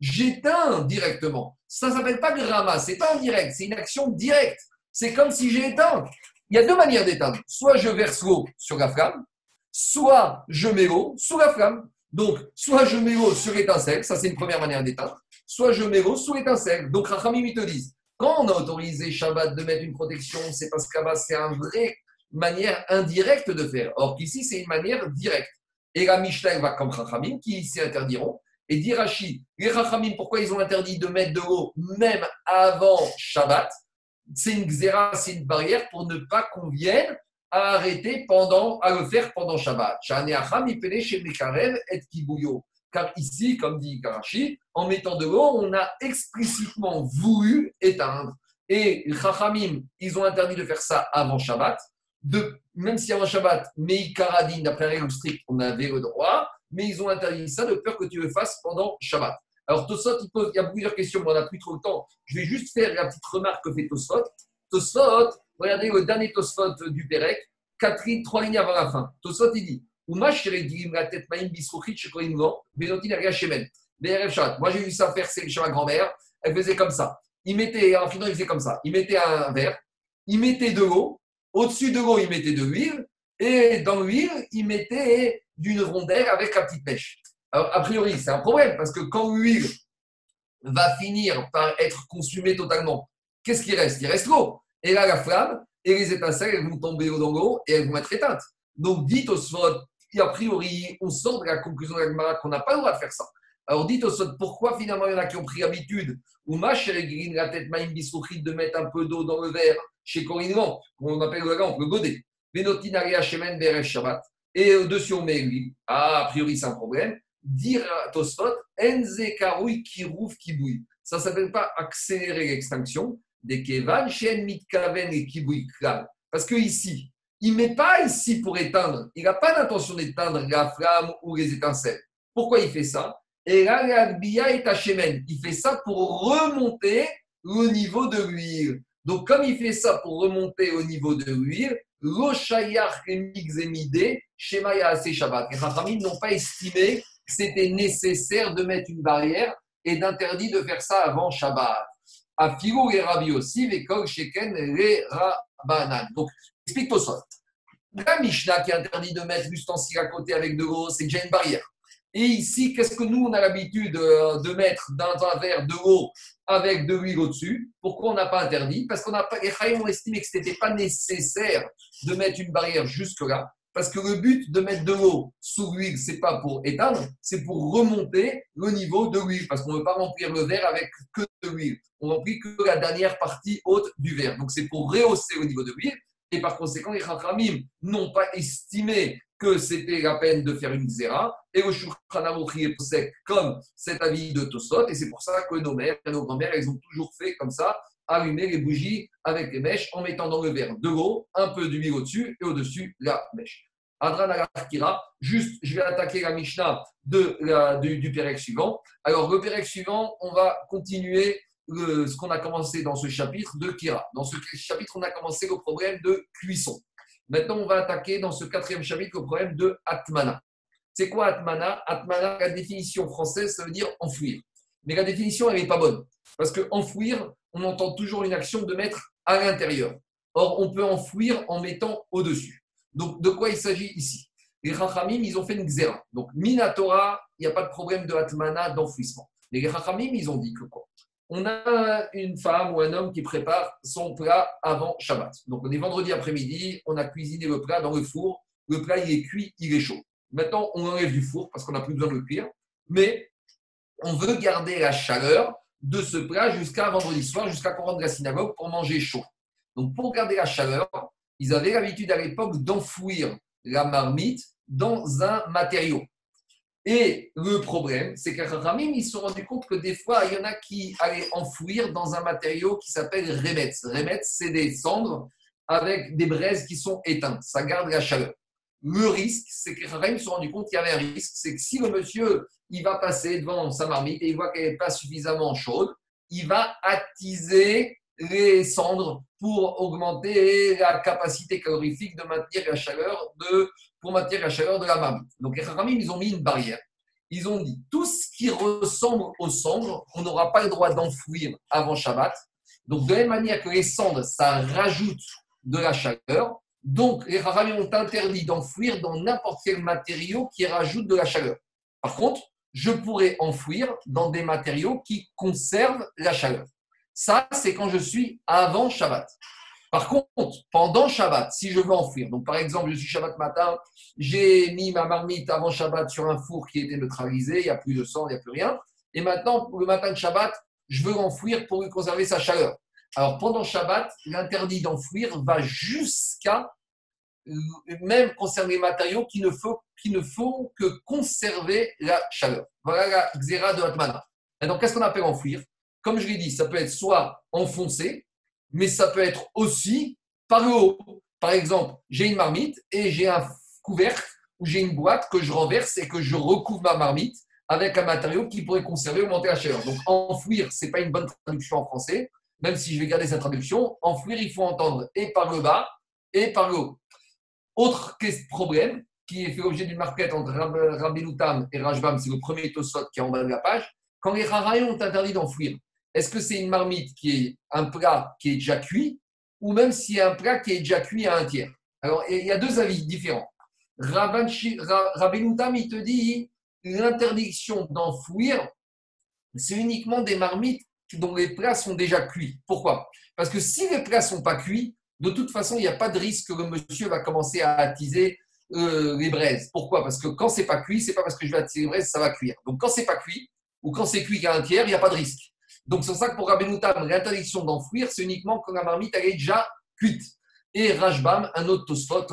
j'éteins directement. Ça ne s'appelle pas grama, c'est pas en direct, c'est une action directe. C'est comme si j'ai éteint. Il y a deux manières d'éteindre. Soit je verse l'eau sur la flamme, soit je mets l'eau sous la flamme. Donc, soit je mets l'eau sur l'étincelle, ça c'est une première manière d'éteindre, soit je mets l'eau sous l'étincelle. Donc, Rachamim, ils te disent, quand on a autorisé Shabbat de mettre une protection, c'est parce que c'est une vraie manière indirecte de faire. Or qu'ici, c'est une manière directe. Et la Mishnah va comme Chachamim, qui s'y interdiront. Et dit Rashi, les Chachamim, pourquoi ils ont interdit de mettre de l'eau même avant Shabbat? C'est une xéra, c'est une barrière pour ne pas qu'on vienne à arrêter pendant, à le faire pendant Shabbat. Car ici, comme dit Karachi, en mettant de l'eau, on a explicitement voulu éteindre. Et les Chachamim, ils ont interdit de faire ça avant Shabbat. De, même si avant Shabbat, mais Karadine, d'après règle stricte, on avait le droit, mais ils ont interdit ça de peur que tu le fasses pendant Shabbat. Alors Tosot, il, pose, il y a plusieurs questions, mais on n'a plus trop le temps. Je vais juste faire la petite remarque que fait Tosot. Tosot, regardez le dernier Tosot du Pérec, quatre lignes, trois lignes avant la fin. Tosot, il dit moi, j'ai vu ça faire chez ma grand-mère. Elle faisait comme ça. Il mettait, en final, il faisait comme ça. Il mettait un verre, il mettait de l'eau. Au-dessus de l'eau, il mettait de l'huile. Et dans l'huile, il mettait d'une rondelle avec la petite pêche. Alors, a priori, c'est un problème parce que quand l'huile va finir par être consumée totalement, qu'est-ce qui reste? Il reste l'eau. Et là, la flamme et les étincelles, elles vont tomber dans l'eau et elles vont être éteintes. Donc, dites au a priori, on sort de la conclusion de la qu'on n'a pas le droit de faire ça. Alors dites au pourquoi finalement il y en a qui ont pris l'habitude, ou ma chérie la tête maïm de mettre un peu d'eau dans le verre chez Corinne on appelle le lampe, le godet. Shabbat. Et au-dessus, on met l'huile. Ah, a priori, c'est un problème. Dire Tosfot, Enze Karoui Kirouf Kiboui. Ça ne s'appelle pas accélérer l'extinction des Kevan, Shen Mitkaven et Kiboui Parce que ici, il ne met pas ici pour éteindre. Il n'a pas l'intention d'éteindre la flamme ou les étincelles. Pourquoi il fait ça? Et là, est à Il fait ça pour remonter le niveau de l'huile. Donc, comme il fait ça pour remonter au niveau de l'huile, l'oshayar et shemaya shabbat. Les Rachamim n'ont pas estimé c'était nécessaire de mettre une barrière et d'interdire de faire ça avant Shabbat. A Filou et Rabbi aussi, Sheken les Rabanan. Donc, explique toi ça. La Mishnah qui interdit de mettre l'ustensile à côté avec de l'eau, c'est déjà une barrière. Et ici, qu'est-ce que nous, on a l'habitude euh, de mettre dans un verre de l'eau avec de l'huile au-dessus? Pourquoi on n'a pas interdit? Parce qu'on a pas, les ont estimé que ce n'était pas nécessaire de mettre une barrière jusque-là. Parce que le but de mettre de l'eau sous l'huile, c'est pas pour éteindre, c'est pour remonter le niveau de l'huile. Parce qu'on ne veut pas remplir le verre avec que de l'huile. On remplit que la dernière partie haute du verre. Donc c'est pour rehausser le niveau de l'huile. Et par conséquent, les Chachamim n'ont pas estimé que c'était la peine de faire une zéra. Et le Shulchan est sec comme cet avis de Tosot. Et c'est pour ça que nos mères et nos grand-mères, elles ont toujours fait comme ça, allumer les bougies avec les mèches en mettant dans le verre de l'eau, un peu d'huile au-dessus et au-dessus la mèche. Adran Kira, juste, je vais attaquer la Mishnah de, du, du Pérec suivant. Alors, le Pérec suivant, on va continuer ce qu'on a commencé dans ce chapitre de Kira. Dans ce chapitre, on a commencé le problème de cuisson. Maintenant, on va attaquer dans ce quatrième chapitre le problème de Atmana. C'est quoi Atmana? Atmana, la définition française, ça veut dire enfouir. Mais la définition, elle n'est pas bonne. Parce que enfouir, on entend toujours une action de mettre à l'intérieur. Or, on peut enfouir en mettant au-dessus. Donc, de quoi il s'agit ici? Les Rachamim, ils ont fait une xéra. Donc, Minatora, il n'y a pas de problème de Atmana, d'enfouissement. Les Rachamim, ils ont dit que quoi? On a une femme ou un homme qui prépare son plat avant Shabbat. Donc on est vendredi après-midi, on a cuisiné le plat dans le four, le plat il est cuit, il est chaud. Maintenant on enlève du four parce qu'on n'a plus besoin de le cuire, mais on veut garder la chaleur de ce plat jusqu'à vendredi soir, jusqu'à qu'on rentre de la synagogue pour manger chaud. Donc pour garder la chaleur, ils avaient l'habitude à l'époque d'enfouir la marmite dans un matériau. Et le problème, c'est que Ramim, ils se sont rendus compte que des fois, il y en a qui allaient enfouir dans un matériau qui s'appelle Remetz. Remetz, c'est des cendres avec des braises qui sont éteintes. Ça garde la chaleur. Le risque, c'est que Ramim se sont rendus compte qu'il y avait un risque, c'est que si le monsieur, il va passer devant sa marmite et il voit qu'elle n'est pas suffisamment chaude, il va attiser les cendres pour augmenter la capacité calorifique de maintenir la chaleur de pour maintenir la chaleur de la marmite. Donc les ils ont mis une barrière. Ils ont dit tout ce qui ressemble aux cendres, on n'aura pas le droit d'enfouir avant Shabbat. Donc de la même manière que les cendres, ça rajoute de la chaleur. Donc les Khamim ont interdit d'enfouir dans n'importe quel matériau qui rajoute de la chaleur. Par contre, je pourrais enfouir dans des matériaux qui conservent la chaleur. Ça, c'est quand je suis avant Shabbat. Par contre, pendant Shabbat, si je veux enfouir, donc par exemple, je suis Shabbat matin, j'ai mis ma marmite avant Shabbat sur un four qui était neutralisé, il n'y a plus de sang, il n'y a plus rien. Et maintenant, le matin de Shabbat, je veux enfouir pour lui conserver sa chaleur. Alors pendant Shabbat, l'interdit d'enfouir va jusqu'à même concerner les matériaux qui ne, font, qui ne font que conserver la chaleur. Voilà la xéra de Atmana. Et donc, qu'est-ce qu'on appelle enfouir? Comme je l'ai dit, ça peut être soit enfoncé, mais ça peut être aussi par le haut. Par exemple, j'ai une marmite et j'ai un couvercle ou j'ai une boîte que je renverse et que je recouvre ma marmite avec un matériau qui pourrait conserver ou augmenter la chaleur. Donc enfouir, ce n'est pas une bonne traduction en français, même si je vais garder cette traduction. Enfouir, il faut entendre et par le bas et par le haut. Autre problème qui est fait l'objet d'une marquette entre Rabbi et Rajbam, c'est le premier tosot qui est en bas de la page. Quand les Raraïs ont interdit d'enfouir, est-ce que c'est une marmite qui est un plat qui est déjà cuit ou même si c'est un plat qui est déjà cuit à un tiers? Alors, il y a deux avis différents. Rabbenutam, il te dit l'interdiction d'enfouir, c'est uniquement des marmites dont les plats sont déjà cuits. Pourquoi? Parce que si les plats ne sont pas cuits, de toute façon, il n'y a pas de risque que le monsieur va commencer à attiser euh, les braises. Pourquoi? Parce que quand c'est pas cuit, c'est pas parce que je vais attirer les braises, ça va cuire. Donc quand c'est pas cuit, ou quand c'est cuit qu'à un tiers, il n'y a pas de risque. Donc c'est pour ça que pour l'interdiction d'enfouir, c'est uniquement quand la marmite elle est déjà cuite. Et Rajbam, un autre Tosfot,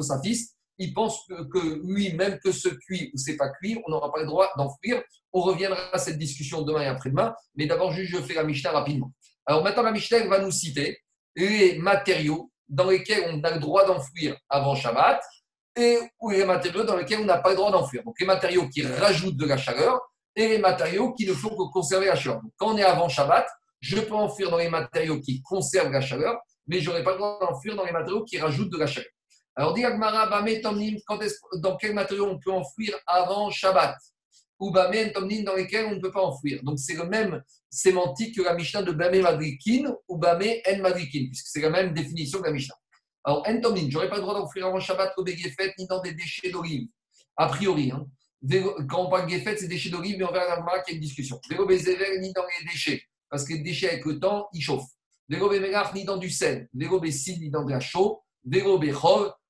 il pense que, lui, même que ce cuit ou c'est pas cuit, on n'aura pas le droit d'enfouir. On reviendra à cette discussion demain et après-demain, mais d'abord juste je fais la Mishnah rapidement. Alors maintenant la Mishnah va nous citer les matériaux dans lesquels on a le droit d'enfouir avant Shabbat et les matériaux dans lesquels on n'a pas le droit d'enfouir. Donc les matériaux qui rajoutent de la chaleur et les matériaux qui ne font que conserver la chaleur. Donc, quand on est avant Shabbat, je peux enfuir dans les matériaux qui conservent la chaleur, mais je n'aurai pas le droit d'enfuir dans les matériaux qui rajoutent de la chaleur. Alors, dit Agmara, dans quels matériaux on peut enfouir avant Shabbat? Ou Bamé Tomnin dans lesquels on ne peut pas enfouir. Donc, c'est le même sémantique que la Mishnah de Bamé Madrikin ou Bamé En Madrikin, puisque c'est la même définition que la Mishnah. Alors, En Tomnin, je n'aurai pas le droit d'enfouir avant Shabbat au ni dans des déchets d'olive, a priori. Hein. Quand on parle de c'est déchets d'olive, mais on verra dans qu'il y a une discussion. Vélo ni dans les déchets, parce que les déchets avec le temps, ils chauffent. Vélo ni dans du sel. Vélo ni dans de la chaux. Vélo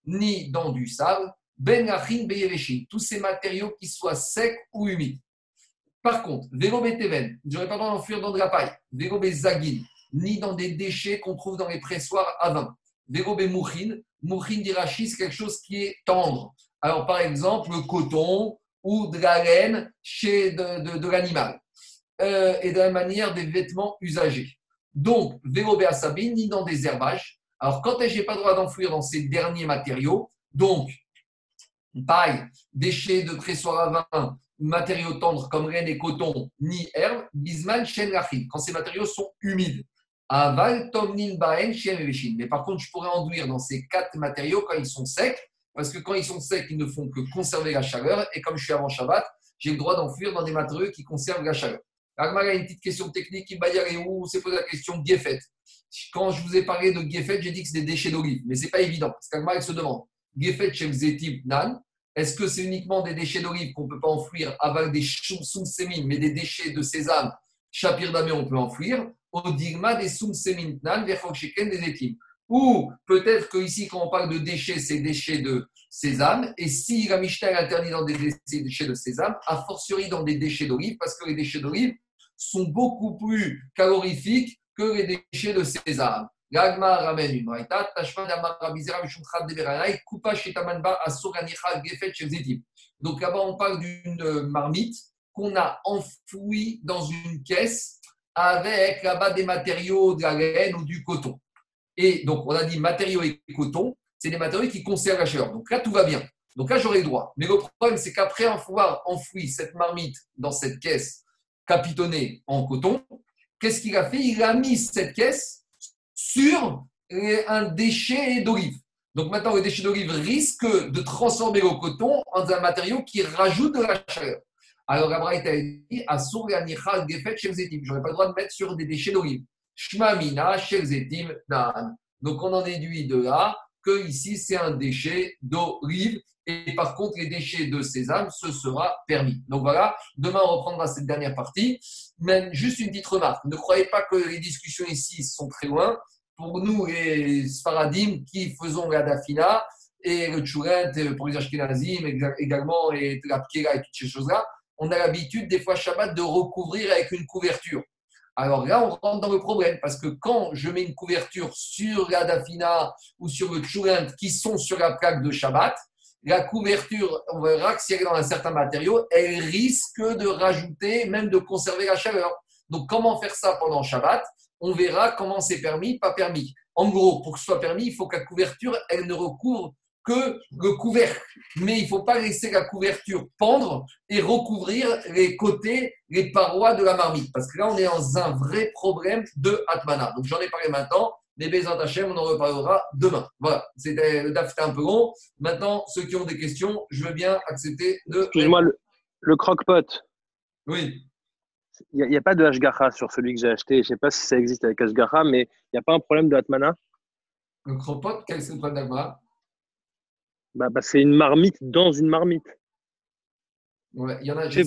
ni dans du sable. Ben tous ces matériaux qui soient secs ou humides. Par contre, vélo teven, je n'aurais pas le droit d'enfuir dans de la paille. Vélo zagin, ni dans des déchets qu'on trouve dans les pressoirs à vin. Vélo mouchin, mouchin d'irachi, c'est quelque chose qui est tendre. Alors, par exemple, le coton, ou de la laine chez de, l'animal. Euh, et de la manière des vêtements usagés. Donc, vélo sabine, ni dans des herbages. Alors, quand je n'ai pas le droit d'enfouir dans ces derniers matériaux, donc paille, déchets de pressoir à vin, matériaux tendres comme laine et coton, ni herbe, bisman, chêne, quand ces matériaux sont humides. Aval, tomnin, baen, Mais par contre, je pourrais enduire dans ces quatre matériaux quand ils sont secs parce que quand ils sont secs, ils ne font que conserver la chaleur. Et comme je suis avant Shabbat, j'ai le droit d'enfuir dans des matériaux qui conservent la chaleur. Agmar a une petite question technique. qui où s'est posé la question Gefet. Quand je vous ai parlé de Gefet, j'ai dit que c'est des déchets d'olive. Mais ce n'est pas évident. Parce qu'Agmar se demande est-ce que c'est uniquement des déchets d'olive qu'on ne peut pas enfouir avec des soum mais des déchets de sésame, chapir damé, on peut enfouir Au digma des soum nan, des des étimes. Ou peut-être qu'ici, quand on parle de déchets, c'est déchets de sésame. Et si la Mishnah est interdite dans des déchets de sésame, a fortiori dans des déchets d'olive, parce que les déchets d'olive sont beaucoup plus calorifiques que les déchets de sésame. Gagma ramène une Donc là-bas, on parle d'une marmite qu'on a enfouie dans une caisse avec là-bas des matériaux de la laine ou du coton. Et donc, on a dit matériaux et coton, c'est des matériaux qui conservent la chaleur. Donc là, tout va bien. Donc là, j'aurai le droit. Mais le problème, c'est qu'après avoir enfoui cette marmite dans cette caisse capitonnée en coton, qu'est-ce qu'il a fait? Il a mis cette caisse sur un déchet d'olive. Donc maintenant, le déchet d'olive risque de transformer le coton en un matériau qui rajoute de la chaleur. Alors, Abraham a dit Je n'aurais pas le droit de mettre sur des déchets d'olive. Shmamina, Naan. Donc on en déduit de là que ici c'est un déchet d'olive et par contre les déchets de sésame, ce sera permis. Donc voilà, demain on reprendra cette dernière partie. Mais juste une petite remarque, ne croyez pas que les discussions ici sont très loin. Pour nous, les Sfaradim qui faisons la Dafina et le Tchourent pour les Ashkenazim également et la Pkira et toutes ces choses-là, on a l'habitude des fois Shabbat de recouvrir avec une couverture. Alors là, on rentre dans le problème parce que quand je mets une couverture sur la dafina ou sur le tchourent qui sont sur la plaque de Shabbat, la couverture, on verra que si elle est dans un certain matériau, elle risque de rajouter, même de conserver la chaleur. Donc, comment faire ça pendant Shabbat? On verra comment c'est permis, pas permis. En gros, pour que ce soit permis, il faut que la couverture, elle ne recouvre que le couvercle. Mais il ne faut pas laisser la couverture pendre et recouvrir les côtés, les parois de la marmite. Parce que là, on est dans un vrai problème de Atmana. Donc j'en ai parlé maintenant. Les Bézant Hachem, on en reparlera demain. Voilà, c'était, le DAF était un peu long. Maintenant, ceux qui ont des questions, je veux bien accepter de. Excuse-moi, le, le croque-pot. Oui. Il n'y a, pas de Hashgacha sur celui que j'ai acheté. Je ne sais pas si ça existe avec Hashgacha, mais il n'y a pas un problème de Atmana? Le croque-pot, quel est le problème d'Atmana bah, bah, c'est une marmite dans une marmite. Ouais, il y en a, je,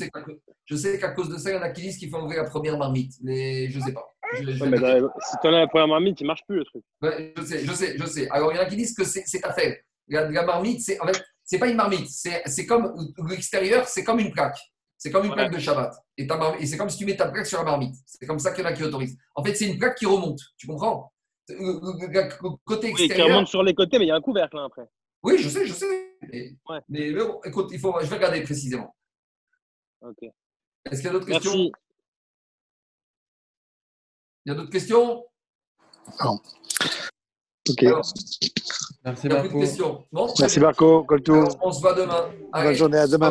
sais qu'à, cause de ça, il y en a qui disent qu'il faut enlever la première marmite, mais je ne sais pas. si tu enlèves la première marmite, il ne marche plus le truc. je sais, je sais, je sais. Alors, il y en a qui disent que c'est, fait. La, la marmite, c'est, en fait, c'est pas une marmite. C'est comme l'extérieur, c'est comme une plaque. C'est comme une plaque de Shabbat. Et, et c'est comme si tu mets ta plaque sur la marmite. C'est comme ça qu'il y en a qui autorisent. En fait, c'est une plaque qui remonte. Tu comprends? Le, côté extérieur. Oui, qui remonte sur les côtés, mais il y a un couvercle après. Oui, je sais, je sais. Mais, bon, écoute, il faut, je vais regarder précisément. Ok. Est-ce qu'il y a d'autres questions? Il y a d'autres questions? Non. Ok. Merci, Marco. Bon, Merci, Marco. On se voit demain. Bonne journée. À demain,